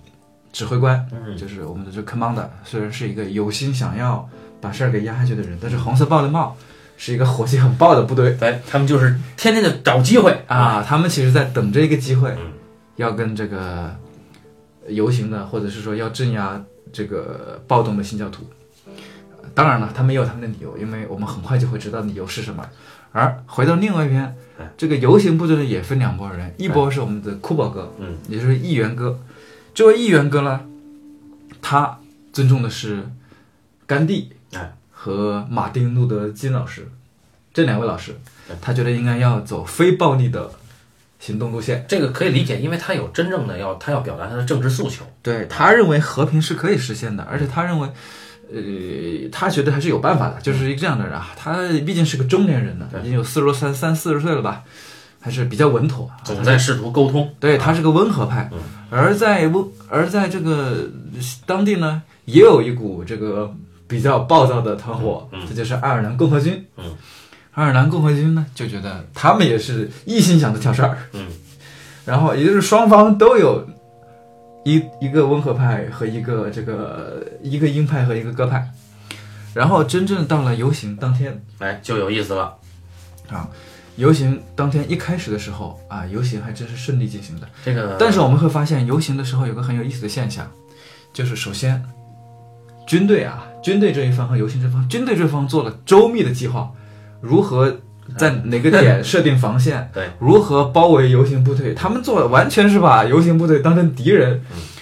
指挥官，嗯就是我们的这个 commander，虽然是一个有心想要把事儿给压下去的人，但是红色暴雷帽是一个火气很爆的部队对他们就是天天的找机会啊，他们其实在等这一个机会嗯，要跟这个游行的，或者是说要镇压这个暴动的新教徒。当然了，他们也有他们的理由，因为我们很快就会知道理由是什么。而回到另外一边哎，这个游行部队呢也分两拨人，一波是我们的库宝哥，嗯，也就是议员哥。这位议员哥呢，他尊重的是甘地哎和马丁路德金老师。这两位老师，他觉得应该要走非暴力的行动路线。这个可以理解，因为他有真正的要他要表达他的政治诉求。对他认为和平是可以实现的，而且他认为，呃，他觉得还是有办法的，就是一个这样的人啊。他毕竟是个中年人呢，已经有四十多三三四十岁了吧，还是比较稳妥，总在试图沟通。对他是个温和派，而在温而在这个当地呢，也有一股这个比较暴躁的团伙，这就是爱尔兰共和军。嗯。爱尔兰共和军呢，就觉得他们也是一心想着挑事儿，嗯，然后也就是双方都有一一个温和派和一个这个一个鹰派和一个鸽派，然后真正到了游行当天，哎，就有意思了啊！游行当天一开始的时候啊，游行还真是顺利进行的。这个，但是我们会发现，游行的时候有个很有意思的现象，就是首先军队啊，军队这一方和游行这方，军队这方做了周密的计划。如何在哪个点设定防线？对，如何包围游行部队？他们做的完全是把游行部队当成敌人，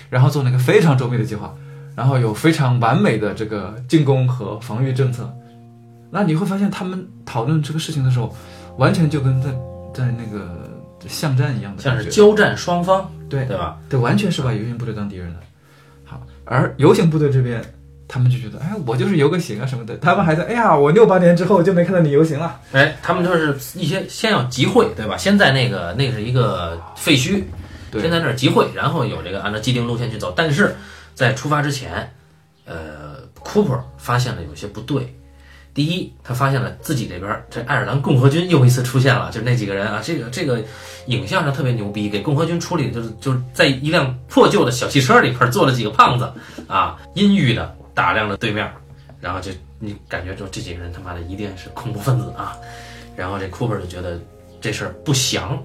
然后做了一个非常周密的计划，然后有非常完美的这个进攻和防御政策。那你会发现，他们讨论这个事情的时候，完全就跟在在那个巷战一样的，像是交战双方，对对吧？对，完全是把游行部队当敌人的。好，而游行部队这边。他们就觉得，哎，我就是游个行啊什么的。他们还在，哎呀，我六八年之后就没看到你游行了。哎，他们就是一些先要集会，对吧？先在那个那是一个废墟，先在那儿集会，然后有这个按照既定路线去走。但是在出发之前，呃，Cooper 发现了有些不对。第一，他发现了自己这边这爱尔兰共和军又一次出现了，就是那几个人啊，这个这个影像上特别牛逼，给共和军处理就是就是在一辆破旧的小汽车里边坐了几个胖子啊，阴郁的。打量着对面，然后就你感觉就这几个人他妈的一定是恐怖分子啊！然后这库珀就觉得这事儿不祥，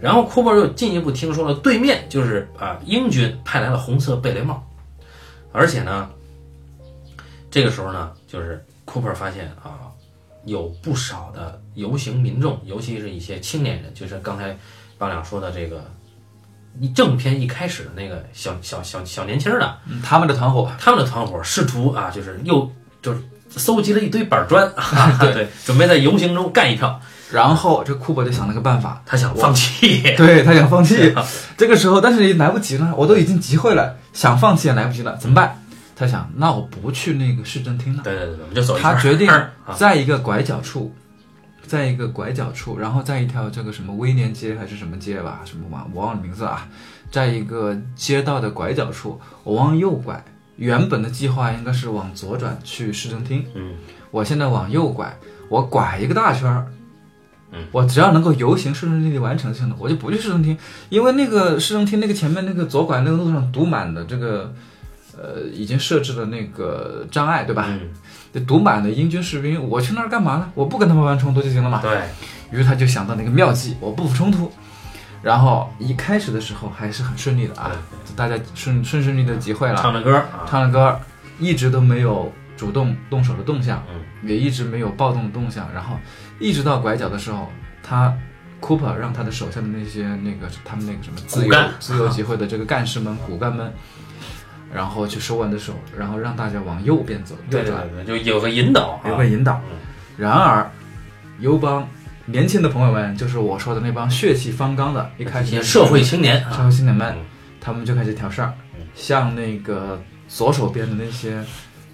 然后库珀又进一步听说了对面就是啊英军派来了红色贝雷帽，而且呢，这个时候呢，就是库珀发现啊有不少的游行民众，尤其是一些青年人，就是刚才王亮说的这个。你正片一开始的那个小小小小年轻的，他们的团伙，他们的团伙试图啊，就是又就是搜集了一堆板砖，对，准备在游行中干一票。然后这库珀就想了个办法，他想放弃，对他想放弃。这个时候，但是也来不及了，我都已经集会了，想放弃也来不及了，怎么办？他想，那我不去那个市政厅了。对对对，我们就走。他决定 在一个拐角处。在一个拐角处，然后在一条这个什么威廉街还是什么街吧，什么忘我忘了名字啊，在一个街道的拐角处，我往右拐。原本的计划应该是往左转去市政厅，嗯，我现在往右拐，我拐一个大圈儿，嗯，我只要能够游行市政厅完成就行了，我就不去市政厅，因为那个市政厅那个前面那个左拐那个路上堵满的这个，呃，已经设置了那个障碍，对吧？嗯。这堵满的英军士兵，我去那儿干嘛呢？我不跟他们玩冲突就行了嘛。对于是他就想到那个妙计，我不服冲突。然后一开始的时候还是很顺利的啊，大家顺顺顺利的集会了，唱着歌，唱着歌，一直都没有主动动手的动向，嗯，也一直没有暴动的动向。然后一直到拐角的时候，他 Cooper 让他的手下的那些那个他们那个什么自由自由集会的这个干事们、骨干们。然后去手挽着手，然后让大家往右边走，对对对，就有个引导，有个引导。然而，游帮年轻的朋友们，就是我说的那帮血气方刚的，一开始社会青年，社会青年们，他们就开始挑事儿，向那个左手边的那些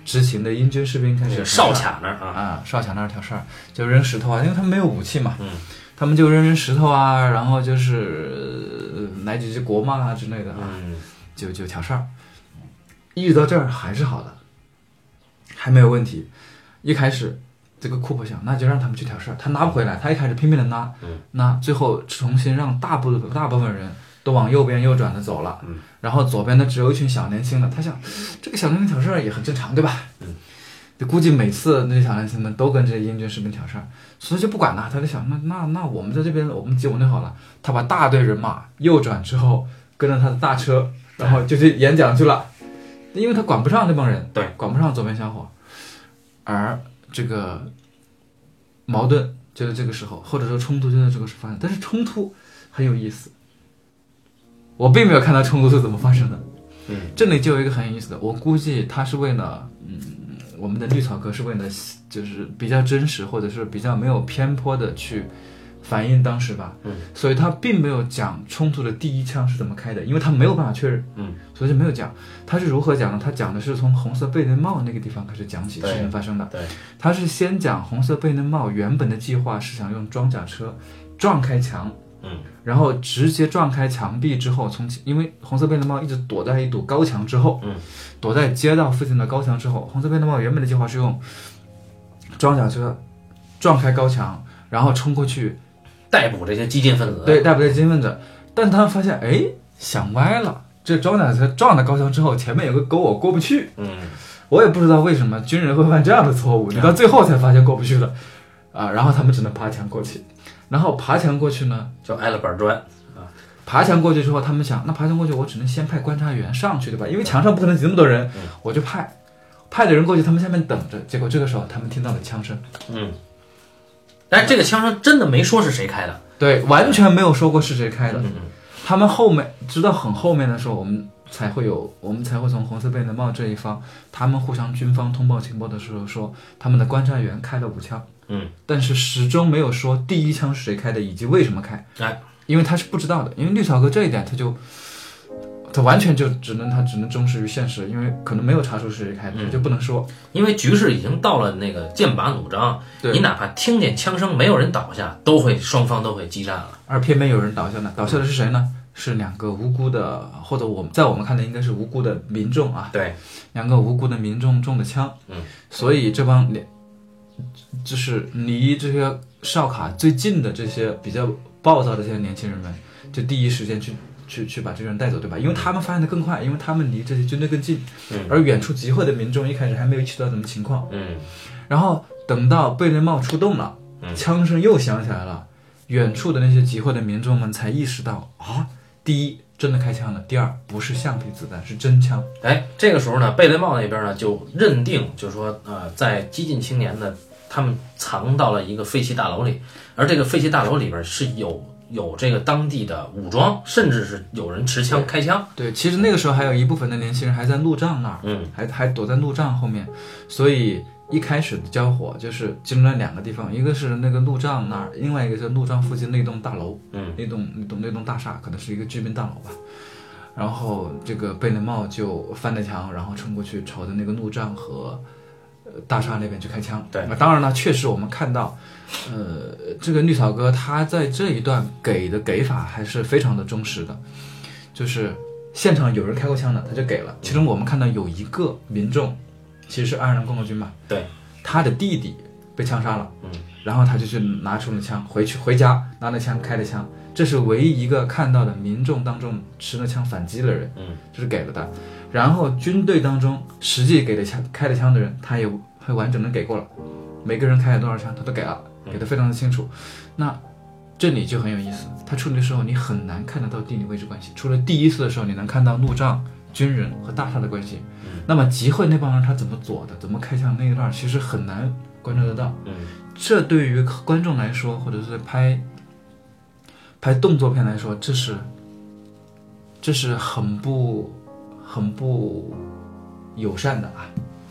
执勤的英军士兵开始哨卡那儿啊，哨卡那儿挑事儿，就扔石头啊，因为他们没有武器嘛，嗯，他们就扔扔石头啊，然后就是来几句国骂啊之类的啊，就就挑事儿。一直到这儿还是好的，还没有问题。一开始，这个库珀想，那就让他们去挑事儿，他拉不回来。他一开始拼命的拉，那最后重新让大部分大部分人都往右边右转的走了，然后左边的只有一群小年轻的。他想，这个小年轻挑事儿也很正常，对吧？就估计每次那些小年轻们都跟这些英军士兵挑事儿，所以就不管了。他就想，那那那我们在这边，我们集稳就好了。他把大队人马右转之后，跟着他的大车，然后就去演讲去了。因为他管不上那帮人，对，管不上左边小伙，而这个矛盾就在这个时候，或者说冲突就在这个时候发生。但是冲突很有意思，我并没有看到冲突是怎么发生的。嗯，这里就有一个很有意思的，我估计他是为了，嗯，我们的绿草哥是为了就是比较真实或者是比较没有偏颇的去反映当时吧，嗯，所以他并没有讲冲突的第一枪是怎么开的，因为他没有办法确认，嗯，所以就没有讲。他是如何讲的？他讲的是从红色贝雷帽那个地方开始讲起事情发生的。对，他是先讲红色贝雷帽原本的计划是想用装甲车撞开墙，嗯，然后直接撞开墙壁之后，从因为红色贝雷帽一直躲在一堵高墙之后，嗯，躲在街道附近的高墙之后，红色贝雷帽原本的计划是用装甲车撞开高墙，然后冲过去逮捕这些激进分子。对，逮捕这些激进分子，但他们发现，哎，想歪了。这装甲车撞到高墙之后，前面有个沟，我过不去。嗯，我也不知道为什么军人会犯这样的错误，你到最后才发现过不去了，啊，然后他们只能爬墙过去。然后爬墙过去呢，就挨了板砖。爬墙过去之后，他们想，那爬墙过去，我只能先派观察员上去，对吧？因为墙上不可能挤那么多人，我就派派的人过去，他们下面等着。结果这个时候，他们听到了枪声，嗯，但是这个枪声真的没说是谁开的。对，完全没有说过是谁开的。嗯他们后面直到很后面的时候，我们才会有，我们才会从红色贝雷帽这一方，他们互相军方通报情报的时候说，他们的观察员开了五枪，嗯，但是始终没有说第一枪是谁开的以及为什么开，哎，因为他是不知道的，因为绿草哥这一点他就。他完全就只能他只能忠实于现实，因为可能没有查出是谁开的，嗯就不能说。因为局势已经到了那个剑拔弩张，你哪怕听见枪声，没有人倒下，都会双方都会激战了。而偏偏有人倒下呢，倒下的是谁呢？是两个无辜的，或者我们在我们看来应该是无辜的民众啊，对，两个无辜的民众中的枪，嗯，所以这帮连就是离这些哨卡最近的这些比较暴躁的这些年轻人们，就第一时间去去去把这个人带走，对吧？因为他们发现的更快，因为他们离这些军队更近，嗯而远处集会的民众一开始还没有意识到什么情况，嗯然后等到贝雷帽出动了，嗯枪声又响起来了，远处的那些集会的民众们才意识到啊，第一真的开枪了，第二不是橡皮子弹，是真枪。哎，这个时候呢，贝雷帽那边呢就认定，就是说，呃，在激进青年的，他们藏到了一个废弃大楼里，而这个废弃大楼里边是有有这个当地的武装，甚至是有人持枪开枪。对，其实那个时候还有一部分的年轻人还在路障那儿，嗯还还躲在路障后面，所以一开始的交火就是集中在两个地方，一个是那个路障那儿，另外一个是路障附近那栋大楼，嗯那栋那栋那栋大厦可能是一个居民大楼吧。然后这个贝雷帽就翻了墙，然后冲过去，朝着那个路障和呃大厦那边去开枪。对。那当然了，确实我们看到，呃，这个绿草哥他在这一段给的给法还是非常的忠实的，就是现场有人开过枪的，他就给了。其中我们看到有一个民众，其实是爱尔兰共和军嘛，对，他的弟弟被枪杀了，嗯，然后他就去拿出了枪，回去回家拿了枪开了枪，这是唯一一个看到的民众当中持了枪反击的人，嗯，这是给了的。然后军队当中实际给的枪开的枪的人，他也会完整的给过了，每个人开了多少枪他都给了，给的非常的清楚。那这里就很有意思，他处理的时候你很难看得到地理位置关系，除了第一次的时候你能看到路障、军人和大厦的关系，那么集会那帮人他怎么左的，怎么开枪那一段其实很难观察得到。嗯。这对于观众来说，或者是拍拍动作片来说，这是这是很不很不友善的啊，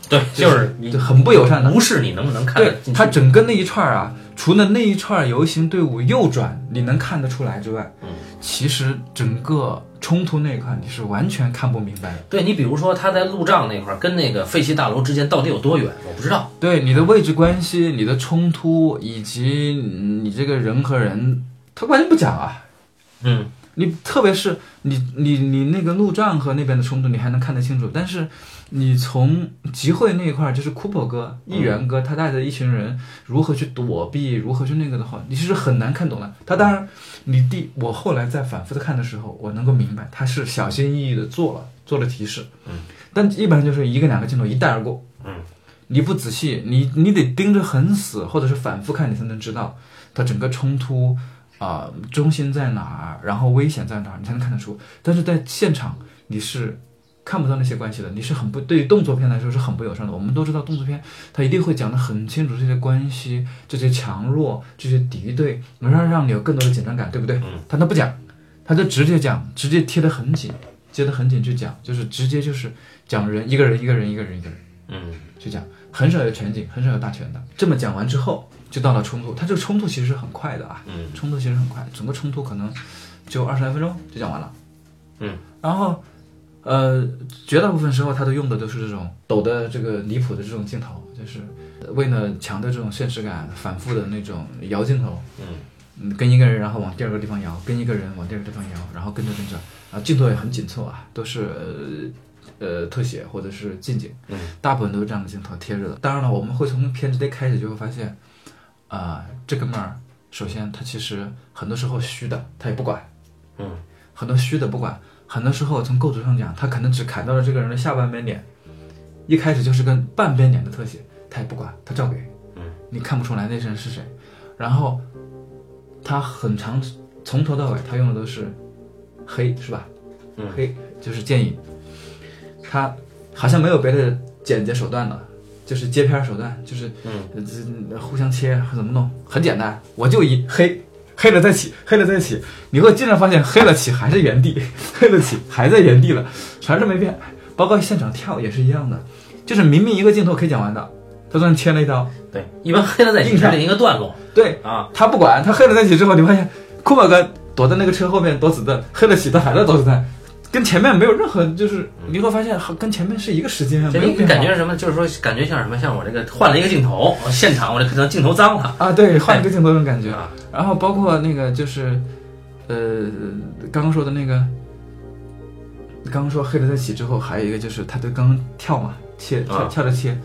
对，就就是你就很不友善的。无视你能不能看得对进？他整个那一串啊，除了那一串游行队伍右转你能看得出来之外，嗯，其实整个冲突那一块你是完全看不明白的。对你比如说他在路障那块儿跟那个废弃大楼之间到底有多远，我不知道。对你的位置关系、你的冲突以及你这个人和人，他完全不讲啊。嗯你特别是你你你那个路障和那边的冲突，你还能看得清楚，但是你从集会那一块儿，就是库珀哥、议员哥，他带着一群人如何去躲避，如何去那个的话，你其实很难看懂的。他当然，你第我后来在反复的看的时候，我能够明白他是小心翼翼的做了做了提示，嗯，但一般就是一个两个镜头一带而过，嗯，你不仔细，你你得盯着很死，或者是反复看，你才能知道他整个冲突啊、中心在哪儿，然后危险在哪儿，你才能看得出。但是在现场你是看不到那些关系的，你是很不对于动作片来说是很不友善的。我们都知道动作片它一定会讲的很清楚这些关系、这些强弱、这些敌对，能让让你有更多的紧张感，对不对？嗯，他都不讲，他就直接讲，直接贴得很紧，接得很紧去讲，就是直接就是讲人一个人一个人一个人一个人。嗯去讲，很少有全景，很少有大全的。这么讲完之后，就到了冲突。它这个冲突其实是很快的啊，嗯冲突其实很快，整个冲突可能就二十来分钟就讲完了。嗯，然后呃，绝大部分时候他都用的都是这种抖的这个离谱的这种镜头，就是为了强调这种现实感，反复的那种摇镜头。嗯嗯，跟一个人，然后往第二个地方摇，跟一个人往第二个地方摇，然后跟着跟着，啊，镜头也很紧凑啊，都是呃呃特写或者是近景，嗯，大部分都是这样的镜头贴着的。当然了，我们会从片子的开始就会发现，啊、这哥们儿首先他其实很多时候虚的，他也不管，嗯很多虚的不管，很多时候从构图上讲，他可能只砍到了这个人的下半边脸，一开始就是个半边脸的特写，他也不管，他照给，嗯，你看不出来那人是谁，然后他很长从头到尾他用的都是黑，是吧？嗯黑就是剑影，他好像没有别的剪辑手段了。就是接片手段，就是嗯。呃这互相切怎么弄，很简单，我就一黑黑了再起，黑了再起，你会经常发现黑了起还是原地，黑了起还在原地了，全是没变，包括现场跳也是一样的，就是明明一个镜头可以讲完的，他突然切了一刀，对，一般黑了再起是另一个段落对啊，他不管，他黑了再起之后，你发现库马哥躲在那个车后面躲子弹，黑了起他还在躲子弹，跟前面没有任何，就是你会发现和跟前面是一个时间，你没有感觉是什么？就是说感觉像什么？像我这个换了一个镜头，现场我这可能镜头脏了。啊，对，换一个镜头这种感觉。啊，然后包括那个就是，呃，刚刚说的那个，刚刚说黑了再起之后，还有一个就是他就刚刚跳嘛，切跳啊。跳着切，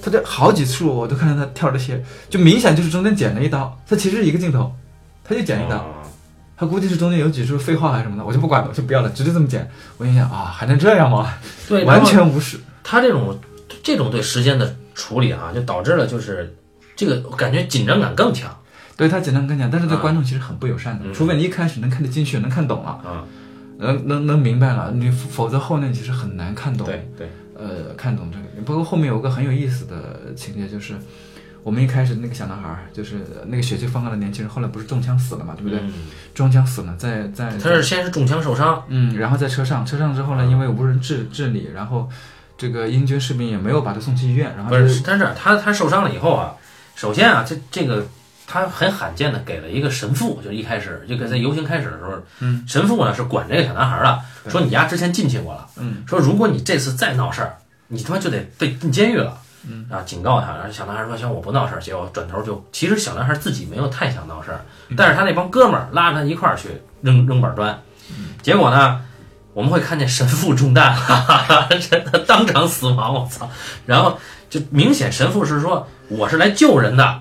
他这好几处我都看到他跳着切，就明显就是中间剪了一刀，他其实是一个镜头，他就剪一刀，啊他估计是中间有几句废话还是什么的，我就不管了，我就不要了，直接这么剪。我心想啊，还能这样吗？对，完全无视。他这种这种对时间的处理啊，就导致了就是这个感觉紧张感更强对他简单跟你讲，但是对啊观众其实很不友善的，嗯除非你一开始能看得进去，能看懂了，嗯。能能能明白了，你否则后面其实很难看懂。对对，呃，看懂这个。包括后面有个很有意思的情节，就是我们一开始那个小男孩儿，就是那个血气方刚的年轻人，后来不是中枪死了嘛，对不对？嗯。中枪死了，在在他是先是中枪受伤，嗯，然后在车上，车上之后呢，因为无人治治理，然后这个英军士兵也没有把他送去医院，然后不，就是他是他他受伤了以后啊，首先啊，这这个他很罕见的给了一个神父，就是一开始就跟在游行开始的时候，嗯，神父呢是管这个小男孩的，说你丫之前进去过了，嗯，说如果你这次再闹事儿，你他妈就得被进监狱了。嗯啊，警告他，然后小男孩说：“行，我不闹事儿。”结果转头就，其实小男孩自己没有太想闹事儿，嗯但是他那帮哥们儿拉着他一块儿去扔扔板砖，嗯结果呢，我们会看见神父中弹，哈哈哈，真的当场死亡，我操！然后就明显神父是说我是来救人的，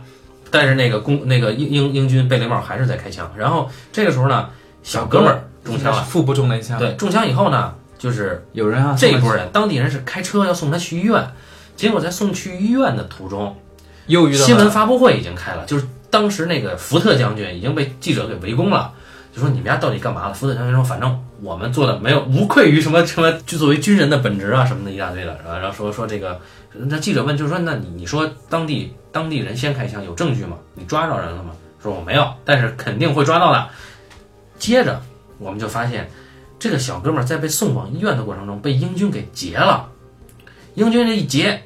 但是那个公那个英英英军贝雷帽还是在开枪，然后这个时候呢，小哥们儿中枪了，腹部中了一枪。，对，中枪以后呢，就是有人啊，这一波人，当地人是开车要送他去医院，结果在送去医院的途中，又遇到新闻发布会已经开了，就是当时那个福特将军已经被记者给围攻了，就说你们家到底干嘛了？福特将军说，反正我们做的没有无愧于什么什么，就作为军人的本职啊什么的一大堆的，然后然后说说这个，那记者问就是说，那你你说当地当地人先开枪有证据吗？你抓着人了吗？说我没有，但是肯定会抓到的。接着我们就发现，这个小哥们儿在被送往医院的过程中被英军给劫了，英军这一劫，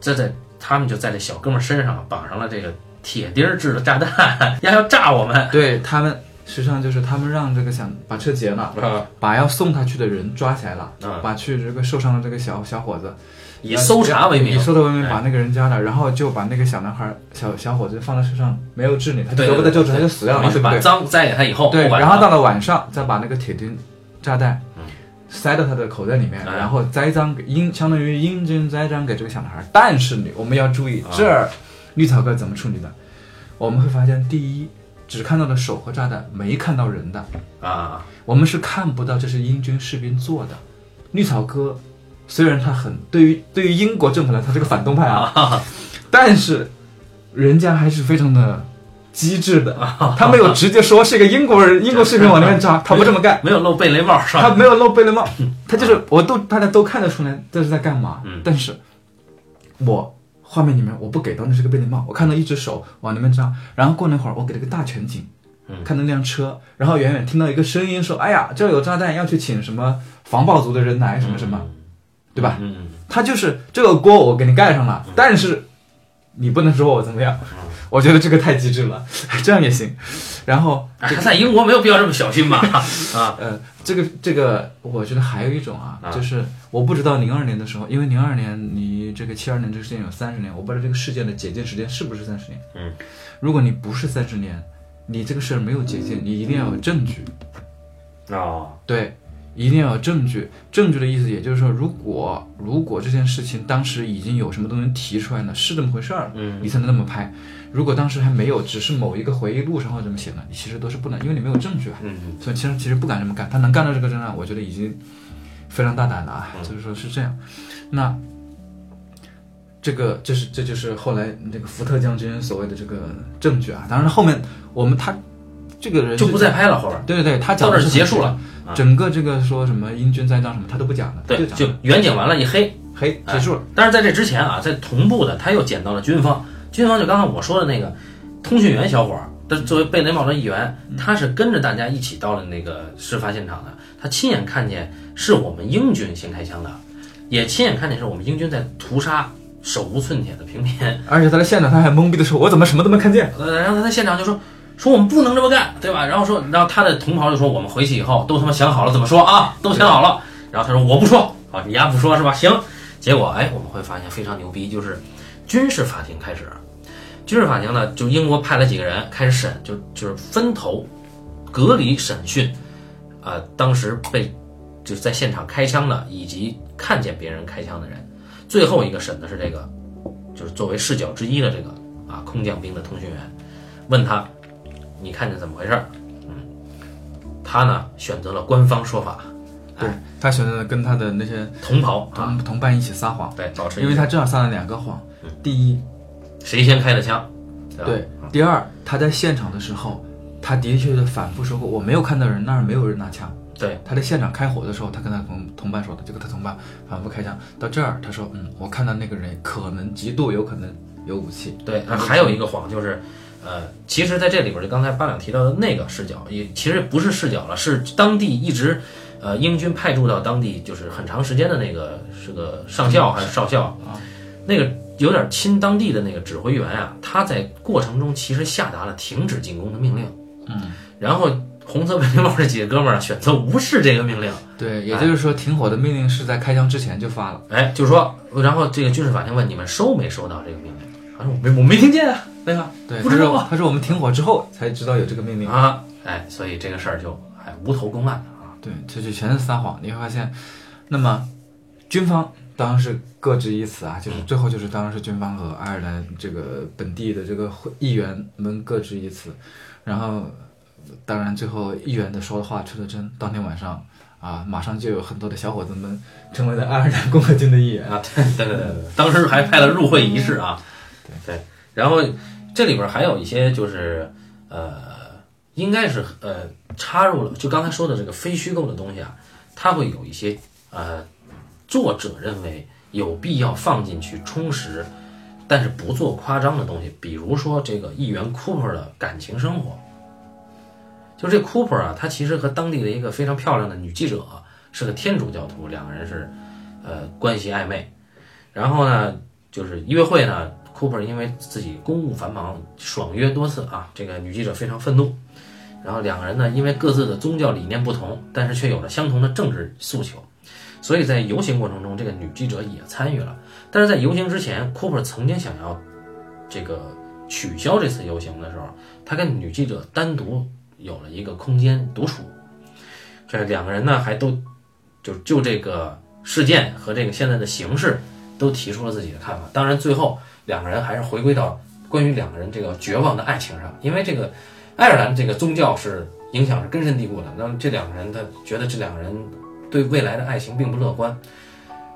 这在他们就在这小哥们儿身上绑上了这个铁钉儿制的炸弹，要要炸我们。对他们，实际上就是他们让这个想把车劫了，啊，把要送他去的人抓起来了，啊。把去这个受伤的这个小小伙子以搜查为名。以，搜查为名哎。把那个人加了，然后就把那个小男孩小小伙子放在车上，没有治理，他得不得救治，他就死掉了，对不对？把脏栽给他以后，对，然后到了晚上，再把那个铁钉炸弹嗯塞到他的口袋里面，哎然后栽赃给英，相当于英军栽赃给这个小男孩。但是你我们要注意啊，这儿绿草哥怎么处理的？我们会发现，第一，只看到了手和炸弹，没看到人的，啊，我们是看不到这是英军士兵做的。绿草哥虽然他很对于对于英国政府来，他是个反动派啊，但是人家还是非常的机智的，他没有直接说是一个英国人英国士兵往那边扎，他不这么干，没有露贝雷帽是吧？他没有露贝雷帽，他就是我都大家都看得出来这是在干嘛，嗯。但是我画面里面我不给到那是个贝雷帽，我看到一只手往那边扎，然后过了一会儿我给了个大全景，嗯。看到那辆车，然后远远听到一个声音说，哎呀，这儿有炸弹，要去请什么防暴族的人来什么什么，嗯。对吧？嗯嗯他就是这个锅我给你盖上了，但是你不能说我怎么样。我觉得这个太机智了，这样也行。然后哎，在英国没有必要这么小心吧？啊，呃，这个这个，我觉得还有一种啊，啊就是我不知道零二年的时候，因为零二年离这个七二年这个事件有三十年，我不知道这个事件的解禁时间是不是三十年。嗯，如果你不是三十年，你这个事儿没有解禁，你一定要有证据。哦，对，一定要有证据。证据的意思，也就是说，如果如果这件事情当时已经有什么东西提出来了，是这么回事儿，嗯你才能那么拍。如果当时还没有，只是某一个回忆录上或者这么写的，你其实都是不能，因为你没有证据啊。嗯嗯所以其实其实不敢这么干。他能干到这个真案，我觉得已经非常大胆了啊。就是说是这样。那这个这是这就是后来这个福特将军所谓的这个证据啊。当然后面我们他这个人就不再拍了，后边对对对，他讲到这儿的是结束了。啊整个这个说什么英军栽赃什么，他都不讲了，对，讲就远景完了，一黑，黑结束了。但是在这之前啊，在同步的他又捡到了军方，军方就刚才我说的那个通讯员小伙儿，他作为贝雷帽的一员，他是跟着大家一起到了那个事发现场的，他亲眼看见是我们英军先开枪的，也亲眼看见是我们英军在屠杀手无寸铁的平民，而且他在现场他还懵逼的说：“我怎么什么都没看见呃，然后他在现场就说。说我们不能这么干，对吧？然后说，然后他的同袍就说，我们回去以后都他妈想好了怎么说啊，都想好了。然后他说我不说啊，你丫不说是吧？行。结果哎，我们会发现非常牛逼，就是军事法庭开始，军事法庭呢，就英国派了几个人开始审，就就是分头隔离审讯，呃，当时被就是在现场开枪的以及看见别人开枪的人，最后一个审的是这个，就是作为视角之一的这个啊空降兵的通讯员，问他你看见怎么回事儿？嗯，他呢选择了官方说法，？”对他选择了跟他的那些同袍啊，同同伴一起撒谎，对，保持因为他正好撒了两个谎。第一，谁先开的枪，对？对；第二，他在现场的时候，他的确是反复说过，我没有看到人，那儿没有人拿枪。对，他在现场开火的时候，他跟他同同伴说的，就跟他同伴反复开枪。到这儿，他说：“嗯，我看到那个人可能极度有可能有武器。对，啊还有一个谎就是，呃，其实在这里边儿就刚才八两提到的那个视角，也其实不是视角了，是当地一直，呃，英军派驻到当地就是很长时间的那个是个上校还是少校啊，那个有点亲当地的那个指挥员啊，他在过程中其实下达了停止进攻的命令，嗯，然后红色卫兵帽这几个哥们儿啊选择无视这个命令，对，也就是说，停火的命令是在开枪之前就发了。哎，就说，然后这个军事法庭问你们收没收到这个命令？他说我没我没听见啊，那个？对，不知道啊他说我们停火之后才知道有这个命令。啊，哎，所以这个事儿就哎无头公案啊。对，这就全是撒谎。你会发现，那么军方当然是各执一词啊，就是最后就是当然是军方和爱尔兰这个本地的这个会议员们各执一词，然后当然最后议员的说的话出了真，当天晚上啊，马上就有很多的小伙子们成为了爱尔兰共和军的议员。啊，对对对对，当时还派了入会仪式啊，对对，然后这里边还有一些就是呃，应该是呃插入了，就刚才说的这个非虚构的东西啊，它会有一些呃作者认为有必要放进去充实，但是不做夸张的东西，比如说这个议员 Cooper 的感情生活。就这 Cooper 啊，他其实和当地的一个非常漂亮的女记者是个天主教徒，两个人是呃关系暧昧。然后呢，就是约会呢，Cooper 因为自己公务繁忙，爽约多次啊，这个女记者非常愤怒。然后两个人呢，因为各自的宗教理念不同，但是却有着相同的政治诉求，所以在游行过程中，这个女记者也参与了。但是在游行之前，Cooper 曾经想要这个取消这次游行的时候，他跟女记者单独有了一个空间独处。这两个人呢，还都就就这个事件和这个现在的形势，都提出了自己的看法。当然，最后两个人还是回归到关于两个人这个绝望的爱情上，因为这个爱尔兰这个宗教是影响是根深蒂固的。那么这两个人，他觉得这两个人 对未来的爱情并不乐观。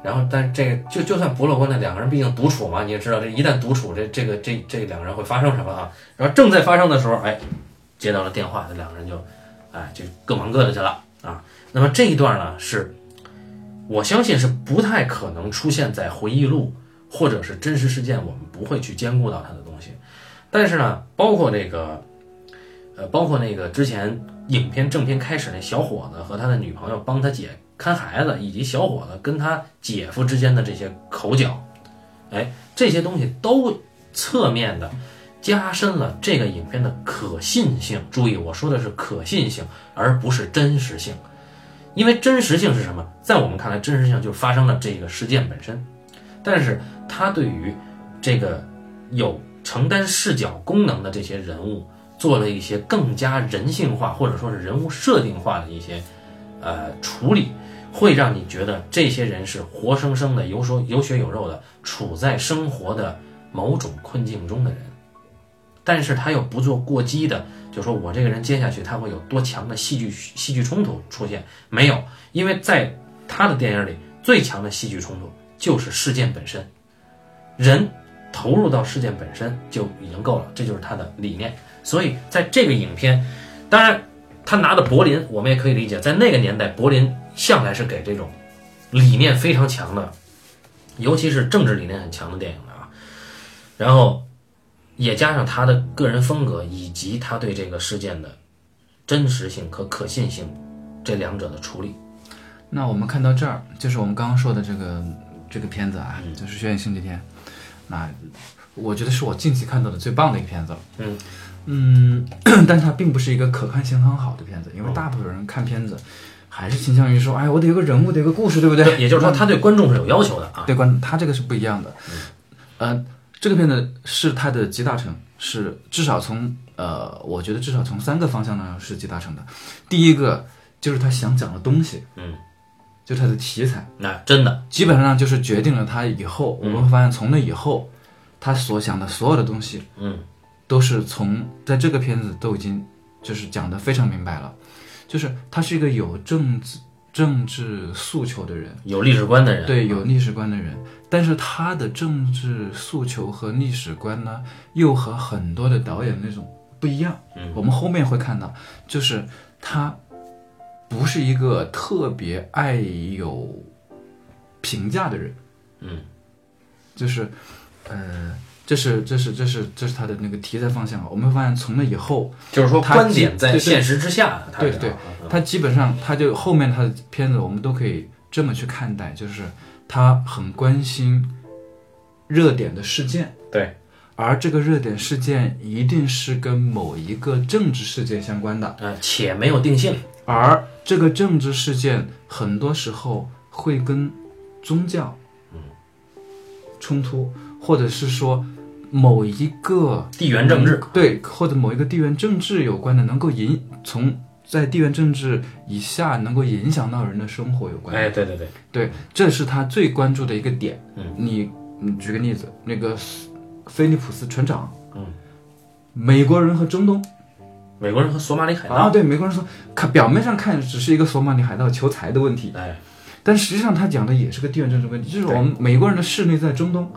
然后，但是这个就就算不乐观的两个人，毕竟独处嘛，你也知道，这一旦独处，这这个这这两个人会发生什么啊？然后正在发生的时候，哎，接到了电话，这两个人就，哎，就各忙各的去了啊。那么这一段呢，是我相信是不太可能出现在回忆录或者是真实事件，我们不会去兼顾到他的东西。但是呢，包括这个，呃，包括那个之前影片正片开始那小伙子和他的女朋友帮他解看孩子以及小伙子跟他姐夫之间的这些口角，哎，这些东西都侧面的加深了这个影片的可信性。注意，我说的是可信性，而不是真实性。因为真实性是什么？在我们看来，真实性就是发生了这个事件本身，但是他对于这个有承担视角功能的这些人物，做了一些更加人性化或者说是人物设定化的一些呃处理，会让你觉得这些人是活生生的有手有血有肉的，处在生活的某种困境中的人，但是他又不做过激的。就说我这个人接下去他会有多强的戏剧戏剧冲突出现？没有，因为在他的电影里最强的戏剧冲突就是事件本身，人投入到事件本身就已经够了，这就是他的理念。所以在这个影片，当然他拿的柏林，我们也可以理解，在那个年代，柏林向来是给这种理念非常强的，尤其是政治理念很强的电影的啊。然后。也加上他的个人风格，以及他对这个事件的真实性和可信性这两者的处理。那我们看到这儿，就是我们刚刚说的这个这个片子啊，就是《血影星期天》。那我觉得是我近期看到的最棒的一个片子了。嗯嗯，但它并不是一个可看性很好的片子，因为大部分人看片子还是倾向于说，哎，我得有个人物，得有个故事，对不对？也就是说，他对观众是有要求的啊。对观，他这个是不一样的。嗯。这个片子是他的集大成，是至少从呃，我觉得至少从三个方向呢是集大成的。第一个就是他想讲的东西，嗯，就他的题材，那真的基本上就是决定了他以后，我们会发现从那以后，他所想的所有的东西，嗯，都是从在这个片子都已经就是讲的非常明白了，就是他是一个有政治。政治诉求的人，有历史观的人，对，有历史观的人，但是他的政治诉求和历史观呢，又和很多的导演那种不一样。嗯，我们后面会看到，就是他不是一个特别爱有评价的人。嗯，就是，呃。这是这是这是这是他的那个题材方向。我们会发现，从那以后，就是说观点在现实之下。对对，他基本上他就后面他的片子，我们都可以这么去看待，就是他很关心热点的事件。对，而这个热点事件一定是跟某一个政治事件相关的。呃，且没有定性。而这个政治事件很多时候会跟宗教嗯冲突，或者是说。某一个地缘政治。对，或者某一个地缘政治有关的，能够影从在地缘政治以下能够影响到人的生活有关。哎，对对对。对，这是他最关注的一个点。嗯，你你举个例子，那个菲利普斯船长，嗯，美国人和中东，美国人和索马里海盗。啊，对，美国人说看表面上看只是一个索马里海盗求财的问题，哎，但实际上他讲的也是个地缘政治问题，就是我们美国人的势力在中东。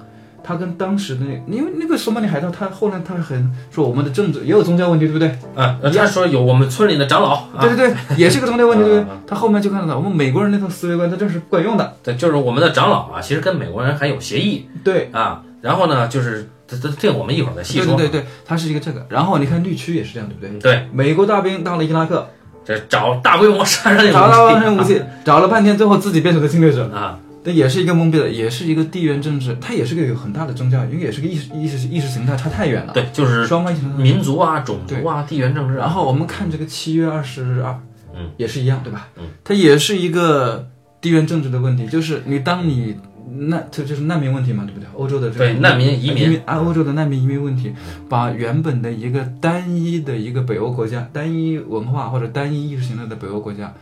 他跟当时的那，因为那个索马里海盗，他后来他很说我们的政治也有宗教问题，对不对？啊，他说有我们村里的长老，对对对，也是个宗教问题，对不对？他后面就看到了我们美国人那套思维观，他这是管用的。对，就是我们的长老啊，其实跟美国人还有协议。对啊，然后呢，就是这这这我们一会儿再细说。对对对，他是一个这个。然后你看绿区也是这样，对不对？对，美国大兵到了伊拉克，这找大规模杀伤性武器，找大规模武器，找了半天，最后自己变成了侵略者啊。那也是一个懵逼的，也是一个地缘政治，它也是个有很大的宗教，因为也是个意识意识意识形态差太远了。对，就是双方民族啊、种族啊、地缘政治。然后我们看这个七月二十二，嗯，也是一样，对吧？嗯，它也是一个地缘政治的问题，就是你当你难，这就是难民问题嘛，对不对？欧洲的这个难民移民啊，欧洲的难民移民问题，把原本的一个单一的一个北欧国家、单一文化或者单一意识形态的北欧国家。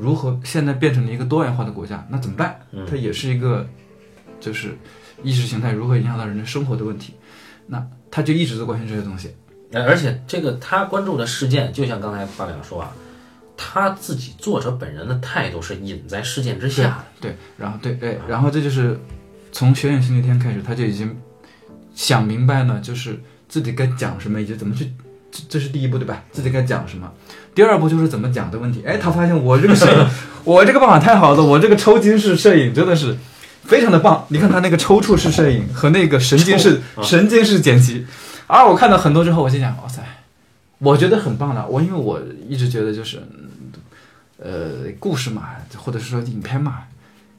如何现在变成了一个多元化的国家？那怎么办？它也是一个，就是意识形态如何影响到人的生活的问题。那他就一直在关心这些东西。而且这个他关注的事件，就像刚才发表说啊，他自己作者本人的态度是隐在事件之下。对，然后对对，然后这就是从《学院星期天》开始，他就已经想明白了，就是自己该讲什么以及怎么去。这这是第一步对吧？自己该讲什么？第二步就是怎么讲的问题。哎，他发现我这个摄影，我这个办法太好了，我这个抽筋式摄影真的是非常的棒。你看他那个抽搐式摄影和那个神经式神经式剪辑，而我看到很多之后，我心想，哇塞，我觉得很棒的。我因为我一直觉得就是，呃故事嘛，或者是说影片嘛，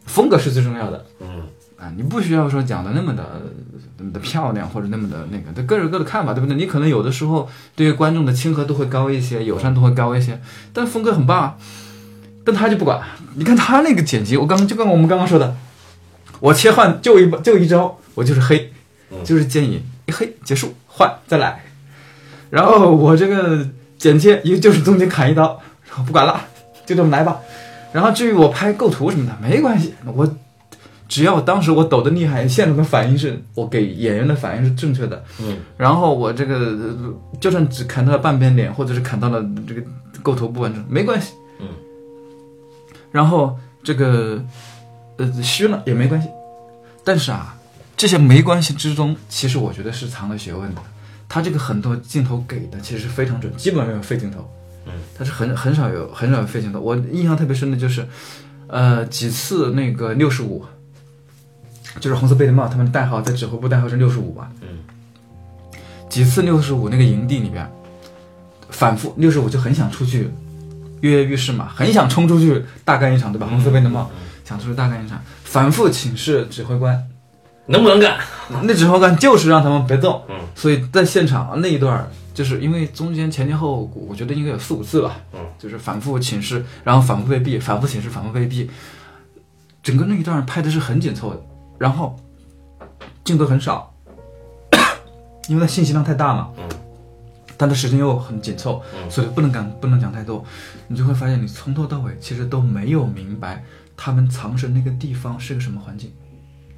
风格是最重要的。嗯啊，你不需要说讲的那么的那么的漂亮，或者那么的那个，这各有各的看法，对不对？你可能有的时候对于观众的亲和度会高一些，友善度会高一些，但风格很棒啊。但他就不管，你看他那个剪辑，我刚就跟我们刚刚说的，我切换就一就一招，我就是黑，就是建议一黑结束换再来，然后我这个剪切一个就是中间砍一刀，然后不管了，就这么来吧。然后至于我拍构图什么的没关系，我。只要当时我抖得厉害，现场的反应是我给演员的反应是正确的，嗯，然后我这个就算只砍到了半边脸，或者是砍到了这个构图不完整，没关系，嗯，然后这个呃虚了也没关系，但是啊，这些没关系之中，其实我觉得是藏了学问的。他这个很多镜头给的其实非常准，基本没有废镜头，嗯，他是很很少有很少有废镜头。我印象特别深的就是，呃几次那个六十五。就是红色贝雷帽，他们的代号在指挥部代号是六十五嘛。嗯。几次六十五那个营地里边，反复六十五就很想出去跃跃欲试嘛，很想冲出去大干一场，对吧？红色贝雷帽想出去大干一场，反复请示指挥官能不能干。那指挥官就是让他们别动。嗯。所以在现场那一段，就是因为中间前前后后，我觉得应该有四五次吧。嗯。就是反复请示，然后反复被毙，反复请示，反复被毙，整个那一段拍的是很紧凑的。然后镜头很少，因为它信息量太大嘛，嗯，但它时间又很紧凑，嗯，所以不能讲不能讲太多，你就会发现你从头到尾其实都没有明白他们藏身那个地方是个什么环境，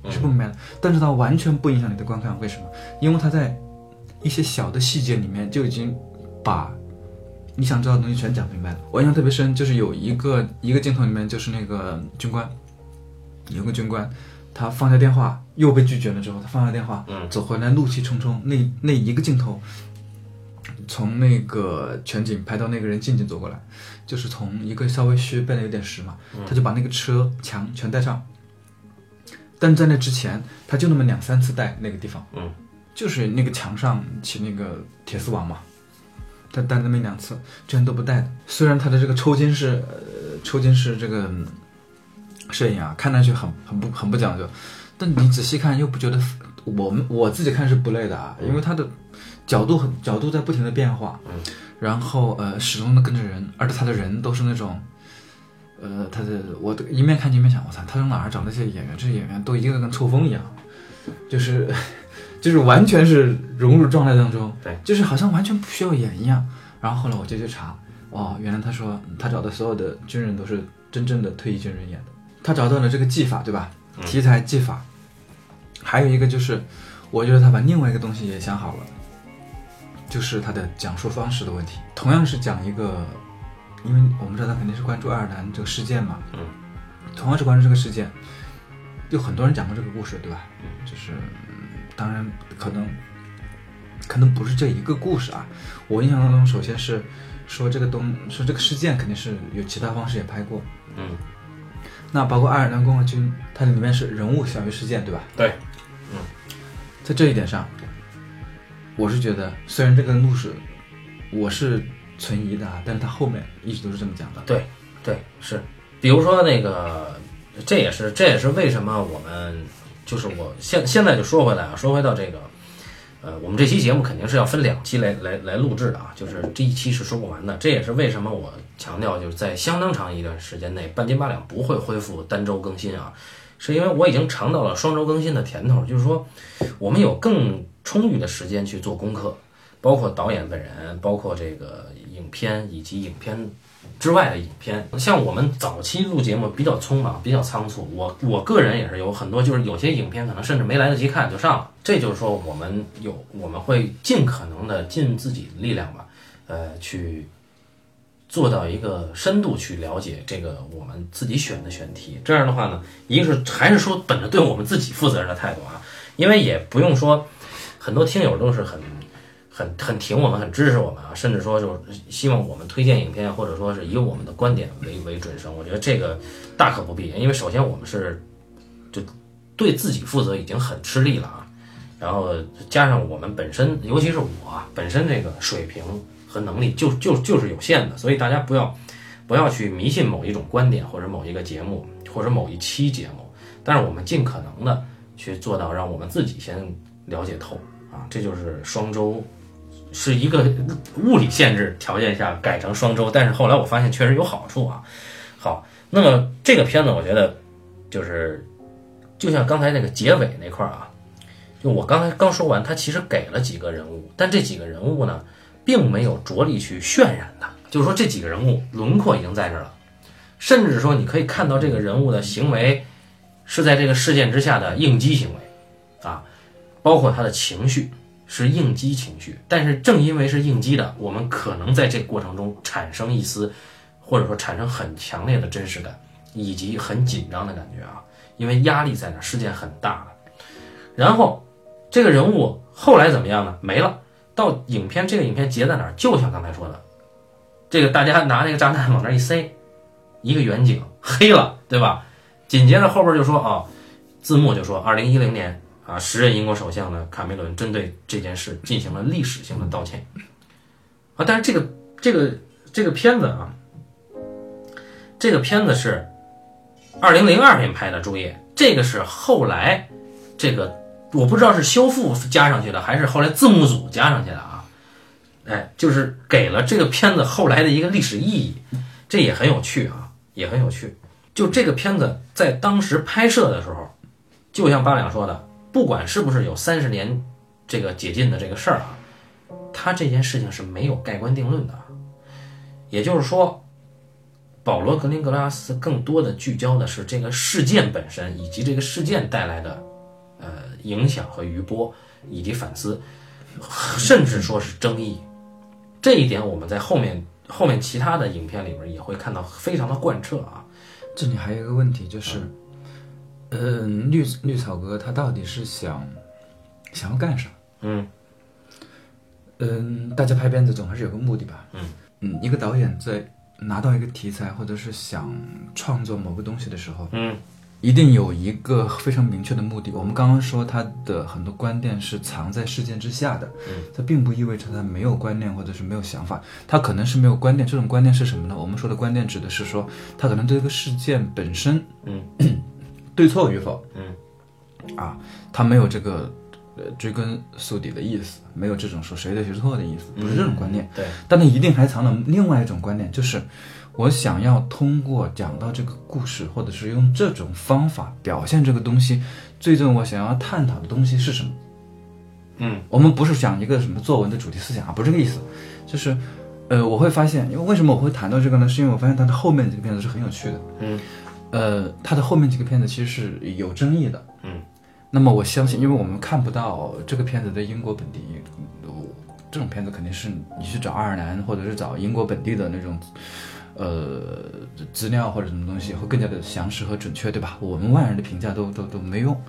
是不明白的。但是它完全不影响你的观看，为什么？因为它在一些小的细节里面就已经把你想知道的东西全讲明白了。我印象特别深，就是有一个一个镜头里面，就是那个军官，有个军官。他放下电话，又被拒绝了之后，他放下电话，嗯，走回来，怒气冲冲。那那一个镜头，从那个全景拍到那个人静静走过来，就是从一个稍微虚背的有点实嘛，他就把那个车墙全带上。但在那之前，他就那么两三次带那个地方，嗯，就是那个墙上起那个铁丝网嘛，他带那么两次，之前都不带的。虽然他的这个抽筋是，呃，抽筋是这个。摄影啊，看上去很很不很不讲究，但你仔细看又不觉得，我们我自己看是不累的啊，因为它的角度很角度在不停的变化，嗯，然后呃始终的跟着人，而且他的人都是那种，呃他的我一面看一面想，我操，他从哪儿找那些演员？这些演员都一个个跟抽风一样，就是 就是完全是融入状态当中，对，就是好像完全不需要演一样。然后后来我就去查，哦，原来他说他找的所有的军人都是真正的退役军人演的。他找到了这个技法，对吧？题材技法，还有一个就是，我觉得他把另外一个东西也想好了，就是他的讲述方式的问题。同样是讲一个，因为我们知道他肯定是关注爱尔兰这个事件嘛，嗯，同样是关注这个事件，有很多人讲过这个故事，对吧？就是，当然可能，可能不是这一个故事啊。我印象当中，首先是说这个东，说这个事件肯定是有其他方式也拍过，嗯。那包括爱尔兰共和军，它里面是人物小于事件，对吧？对，嗯，在这一点上，我是觉得，虽然这个故事我是存疑的啊，但是它后面一直都是这么讲的。对，对，是。比如说那个，这也是这也是为什么我们就是我现现在就说回来啊，说回到这个。呃，我们这期节目肯定是要分两期来来来录制的啊，就是这一期是说不完的。这也是为什么我强调，就是在相当长一段时间内，半斤八两不会恢复单周更新啊，是因为我已经尝到了双周更新的甜头，就是说我们有更充裕的时间去做功课，包括导演本人，包括这个影片以及影片。之外的影片，像我们早期录节目比较匆忙，比较仓促。我我个人也是有很多，就是有些影片可能甚至没来得及看就上了。这就是说，我们有我们会尽可能的尽自己的力量吧，呃，去做到一个深度去了解这个我们自己选的选题。这样的话呢，一个是还是说本着对我们自己负责任的态度啊，因为也不用说很多听友都是很。很很挺我们，很支持我们啊，甚至说就是希望我们推荐影片，或者说是以我们的观点为为准绳。我觉得这个大可不必，因为首先我们是就对自己负责已经很吃力了啊，然后加上我们本身，尤其是我本身这个水平和能力就就就是有限的，所以大家不要不要去迷信某一种观点或者某一个节目或者某一期节目，但是我们尽可能的去做到让我们自己先了解透啊，这就是双周。是一个物理限制条件下改成双周，但是后来我发现确实有好处啊。好，那么这个片子我觉得就是就像刚才那个结尾那块儿啊，就我刚才刚说完，他其实给了几个人物，但这几个人物呢，并没有着力去渲染它，就是说这几个人物轮廓已经在这儿了，甚至说你可以看到这个人物的行为是在这个事件之下的应激行为啊，包括他的情绪。是应激情绪，但是正因为是应激的，我们可能在这过程中产生一丝，或者说产生很强烈的真实感，以及很紧张的感觉啊，因为压力在那，事件很大了。然后这个人物后来怎么样呢？没了。到影片这个影片结在哪儿？就像刚才说的，这个大家拿那个炸弹往那一塞，一个远景黑了，对吧？紧接着后边就说啊，字幕就说二零一零年。啊，时任英国首相呢，卡梅伦针对这件事进行了历史性的道歉。啊，但是这个这个这个片子啊，这个片子是二零零二年拍的，注意，这个是后来这个我不知道是修复加上去的，还是后来字幕组加上去的啊？哎，就是给了这个片子后来的一个历史意义，这也很有趣啊，也很有趣。就这个片子在当时拍摄的时候，就像八两说的。不管是不是有三十年这个解禁的这个事儿啊，他这件事情是没有盖棺定论的。也就是说，保罗格林格拉斯更多的聚焦的是这个事件本身，以及这个事件带来的呃影响和余波，以及反思，甚至说是争议。这一点我们在后面后面其他的影片里边也会看到非常的贯彻啊。这里还有一个问题就是。嗯，绿绿草哥他到底是想想要干啥？嗯嗯，大家拍片子总还是有个目的吧？嗯嗯，一个导演在拿到一个题材或者是想创作某个东西的时候，嗯，一定有一个非常明确的目的。我们刚刚说他的很多观念是藏在事件之下的，嗯，这并不意味着他没有观念或者是没有想法，他可能是没有观念。这种观念是什么呢？我们说的观念指的是说他可能对这个事件本身，嗯。对错与否？嗯，啊，他没有这个呃追根溯底的意思，没有这种说谁对谁错的意思，不是这种观念。对，但他一定还藏了另外一种观念，就是我想要通过讲到这个故事，或者是用这种方法表现这个东西，最终我想要探讨的东西是什么？嗯，我们不是讲一个什么作文的主题思想啊，不是这个意思，就是呃，我会发现，因为为什么我会谈到这个呢？是因为我发现它的后面这个片子是很有趣的。嗯。呃，他的后面几个片子其实是有争议的，嗯，那么我相信，因为我们看不到这个片子在英国本地，这种片子肯定是你去找爱尔兰或者是找英国本地的那种，呃，资料或者什么东西会更加的详实和准确，对吧？我们外人的评价都都都没用，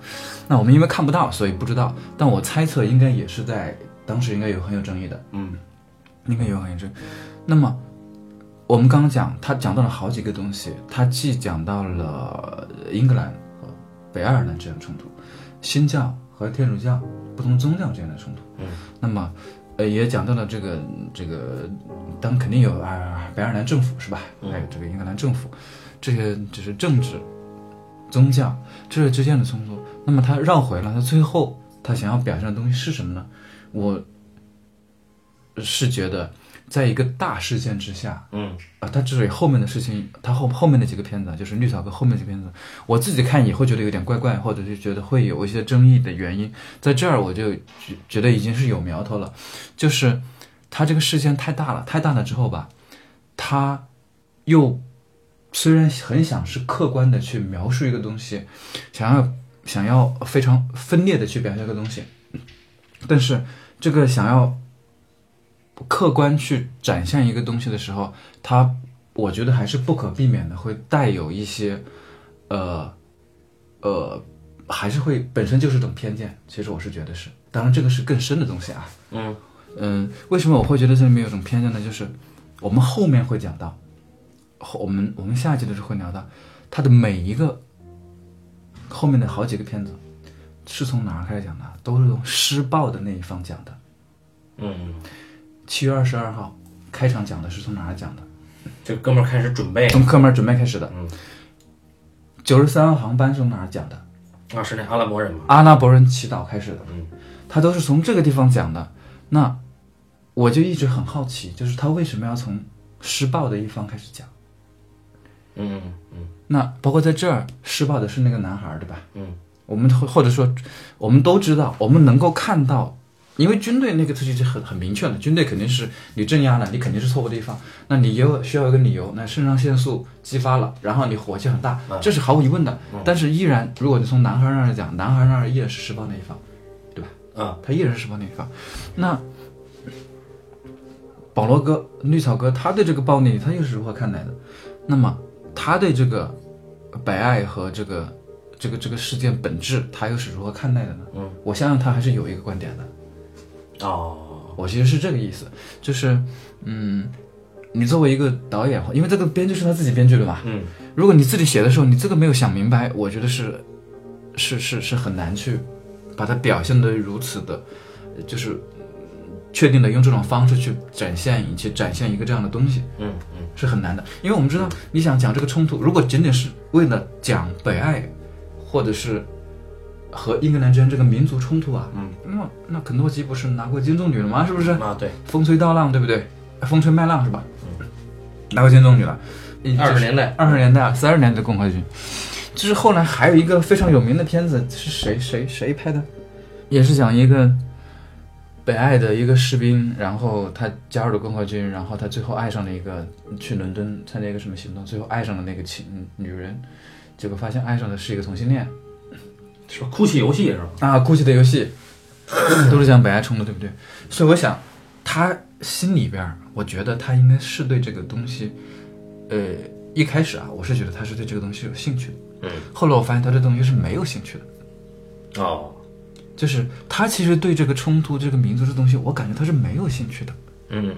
那我们因为看不到，所以不知道，但我猜测应该也是在当时应该有很有争议的，嗯，应该有很有争，那么。我们刚刚讲，他讲到了好几个东西，他既讲到了英格兰和北爱尔兰之间的冲突，新教和天主教不同宗教之间的冲突，嗯，那么，呃，也讲到了这个这个，当肯定有啊，北爱尔兰政府是吧？还有这个英格兰政府，这些只是政治、宗教这之间的冲突。那么他绕回了，他最后他想要表现的东西是什么呢？我是觉得。在一个大事件之下，嗯啊，他之所以后面的事情，他后后面的几个片子，就是绿草哥后面几个片子，我自己看也会觉得有点怪怪，或者是觉得会有一些争议的原因，在这儿我就觉觉得已经是有苗头了，就是他这个事件太大了，太大了之后吧，他又虽然很想是客观的去描述一个东西，想要想要非常分裂的去表现一个东西，但是这个想要。客观去展现一个东西的时候，它我觉得还是不可避免的会带有一些，呃，呃，还是会本身就是种偏见。其实我是觉得是，当然这个是更深的东西啊。嗯嗯，为什么我会觉得这里面有种偏见呢？就是我们后面会讲到，后我们我们下一集的时候会聊到，它的每一个后面的好几个片子是从哪儿开始讲的？都是从施暴的那一方讲的。嗯。七月二十二号，开场讲的是从哪儿讲的？这哥们儿开始准备从哥们儿准备开始的。嗯，九十三号航班是从哪儿讲的？啊，是那阿拉伯人嘛？阿拉伯人祈祷开始的。嗯，他都是从这个地方讲的。那我就一直很好奇，就是他为什么要从施暴的一方开始讲？嗯嗯那包括在这儿施暴的是那个男孩儿，对吧？嗯我们或或者说，我们都知道，我们能够看到，因为军队那个东西是很很明确的，军队肯定是你镇压了，你肯定是错误的一方，那你有需要一个理由，那肾上腺素激发了，然后你火气很大，这是毫无疑问的。但是依然，如果你从男孩那儿讲，男孩那儿依然是施暴那一方，对吧？嗯，他依然是施暴那一方。那保罗哥、绿草哥，他对这个暴力他又是如何看待的？那么他对这个白爱和这个这个这个事件本质，他又是如何看待的呢？嗯，我相信他还是有一个观点的。哦，我其实是这个意思，就是嗯，你作为一个导演，因为这个编剧是他自己编剧的嘛，嗯。如果你自己写的时候，你这个没有想明白，我觉得是是是是很难去把它表现的如此的，呃就是嗯确定的用这种方式去展现以及展现一个这样的东西嗯嗯。是很难的，因为我们知道你想讲这个冲突，如果仅仅是为了讲北爱或者是和英格兰之间这个民族冲突啊，嗯，那那肯诺基不是拿过金棕榈了吗？是不是？啊，对，风吹稻浪，对不对？风吹麦浪是吧？嗯拿过金棕榈了。二十年代，二十年代、三十年代的共和军，就是后来还有一个非常有名的片子是谁谁谁拍的，也是讲一个北爱的一个士兵，然后他加入了共和军，然后他最后爱上了一个去伦敦参加一个什么行动，最后爱上了那个情女人，结果发现爱上的是一个同性恋是吧？哭泣游戏是吧？啊，哭泣的游戏 都是讲北爱冲的，对不对？所以我想他心里边，我觉得他应该是对这个东西。呃，一开始啊，我是觉得他是对这个东西有兴趣的。嗯，后来我发现他这东西是没有兴趣的，哦，就是他其实对这个冲突、这个民族这东西，我感觉他是没有兴趣的。嗯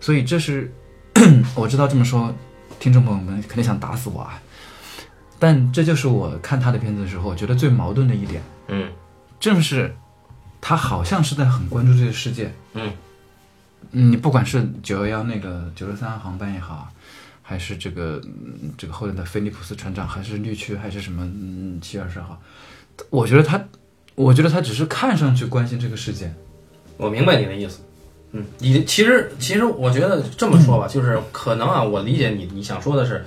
所以这是 我知道这么说，听众朋友们肯定想打死我啊。但这就是我看他的片子的时候，我觉得最矛盾的一点，嗯正是他好像是在很关注这个世界。嗯嗯，你不管是九幺幺那个九十三航班也好，还是这个嗯这个后来的菲利普斯船长，还是绿区，还是什么嗯七月二十号，我觉得他，我觉得他只是看上去关心这个世界。我明白你的意思。嗯，你其实其实我觉得这么说吧，就是可能啊，我理解你你想说的是，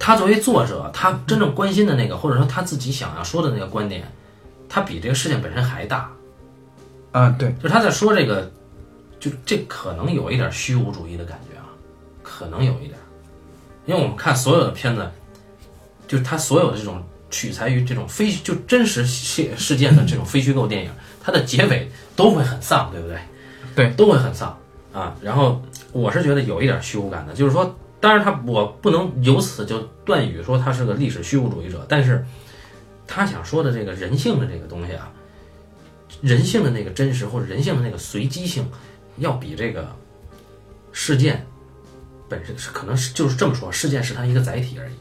他作为作者，他真正关心的那个，或者说他自己想要说的那个观点，他比这个事件本身还大。啊，对，就是他在说这个，就这可能有一点虚无主义的感觉啊，可能有一点，因为我们看所有的片子，就是他所有的这种取材于这种非就真实事事件的这种非虚构电影，它的结尾都会很丧，对不对？对，都会很丧啊。然后我是觉得有一点虚无感的，就是说，当然他我不能由此就断语说他是个历史虚无主义者，但是他想说的这个人性的这个东西啊。人性的那个真实或者人性的那个随机性，要比这个事件本身是可能是就是这么说，事件是它一个载体而已。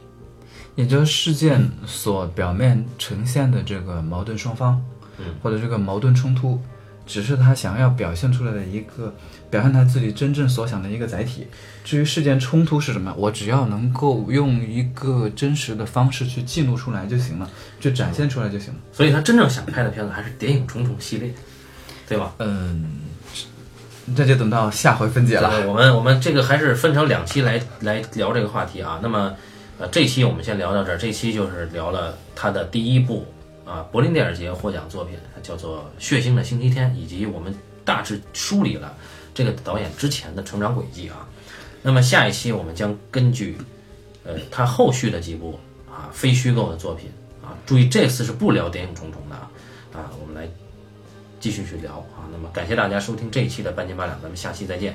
也就是事件所表面呈现的这个矛盾双方，嗯，或者这个矛盾冲突，只是他想要表现出来的一个表现他自己真正所想的一个载体。至于事件冲突是什么，我只要能够用一个真实的方式去记录出来就行了，就展现出来就行了。所以他真正想拍的片子还是《谍影重重》系列，对吧？嗯，这就等到下回分解了。我们我们这个还是分成两期来来聊这个话题啊。那么，呃，这期我们先聊到这儿。这期就是聊了他的第一部啊柏林电影节获奖作品，叫做《血腥的星期天》，以及我们大致梳理了这个导演之前的成长轨迹啊。那么下一期我们将根据呃他后续的几部啊非虚构的作品啊，注意这次是不聊《谍影重重》的啊啊，我们来继续去聊啊。那么感谢大家收听这一期的半斤八两，咱们下期再见。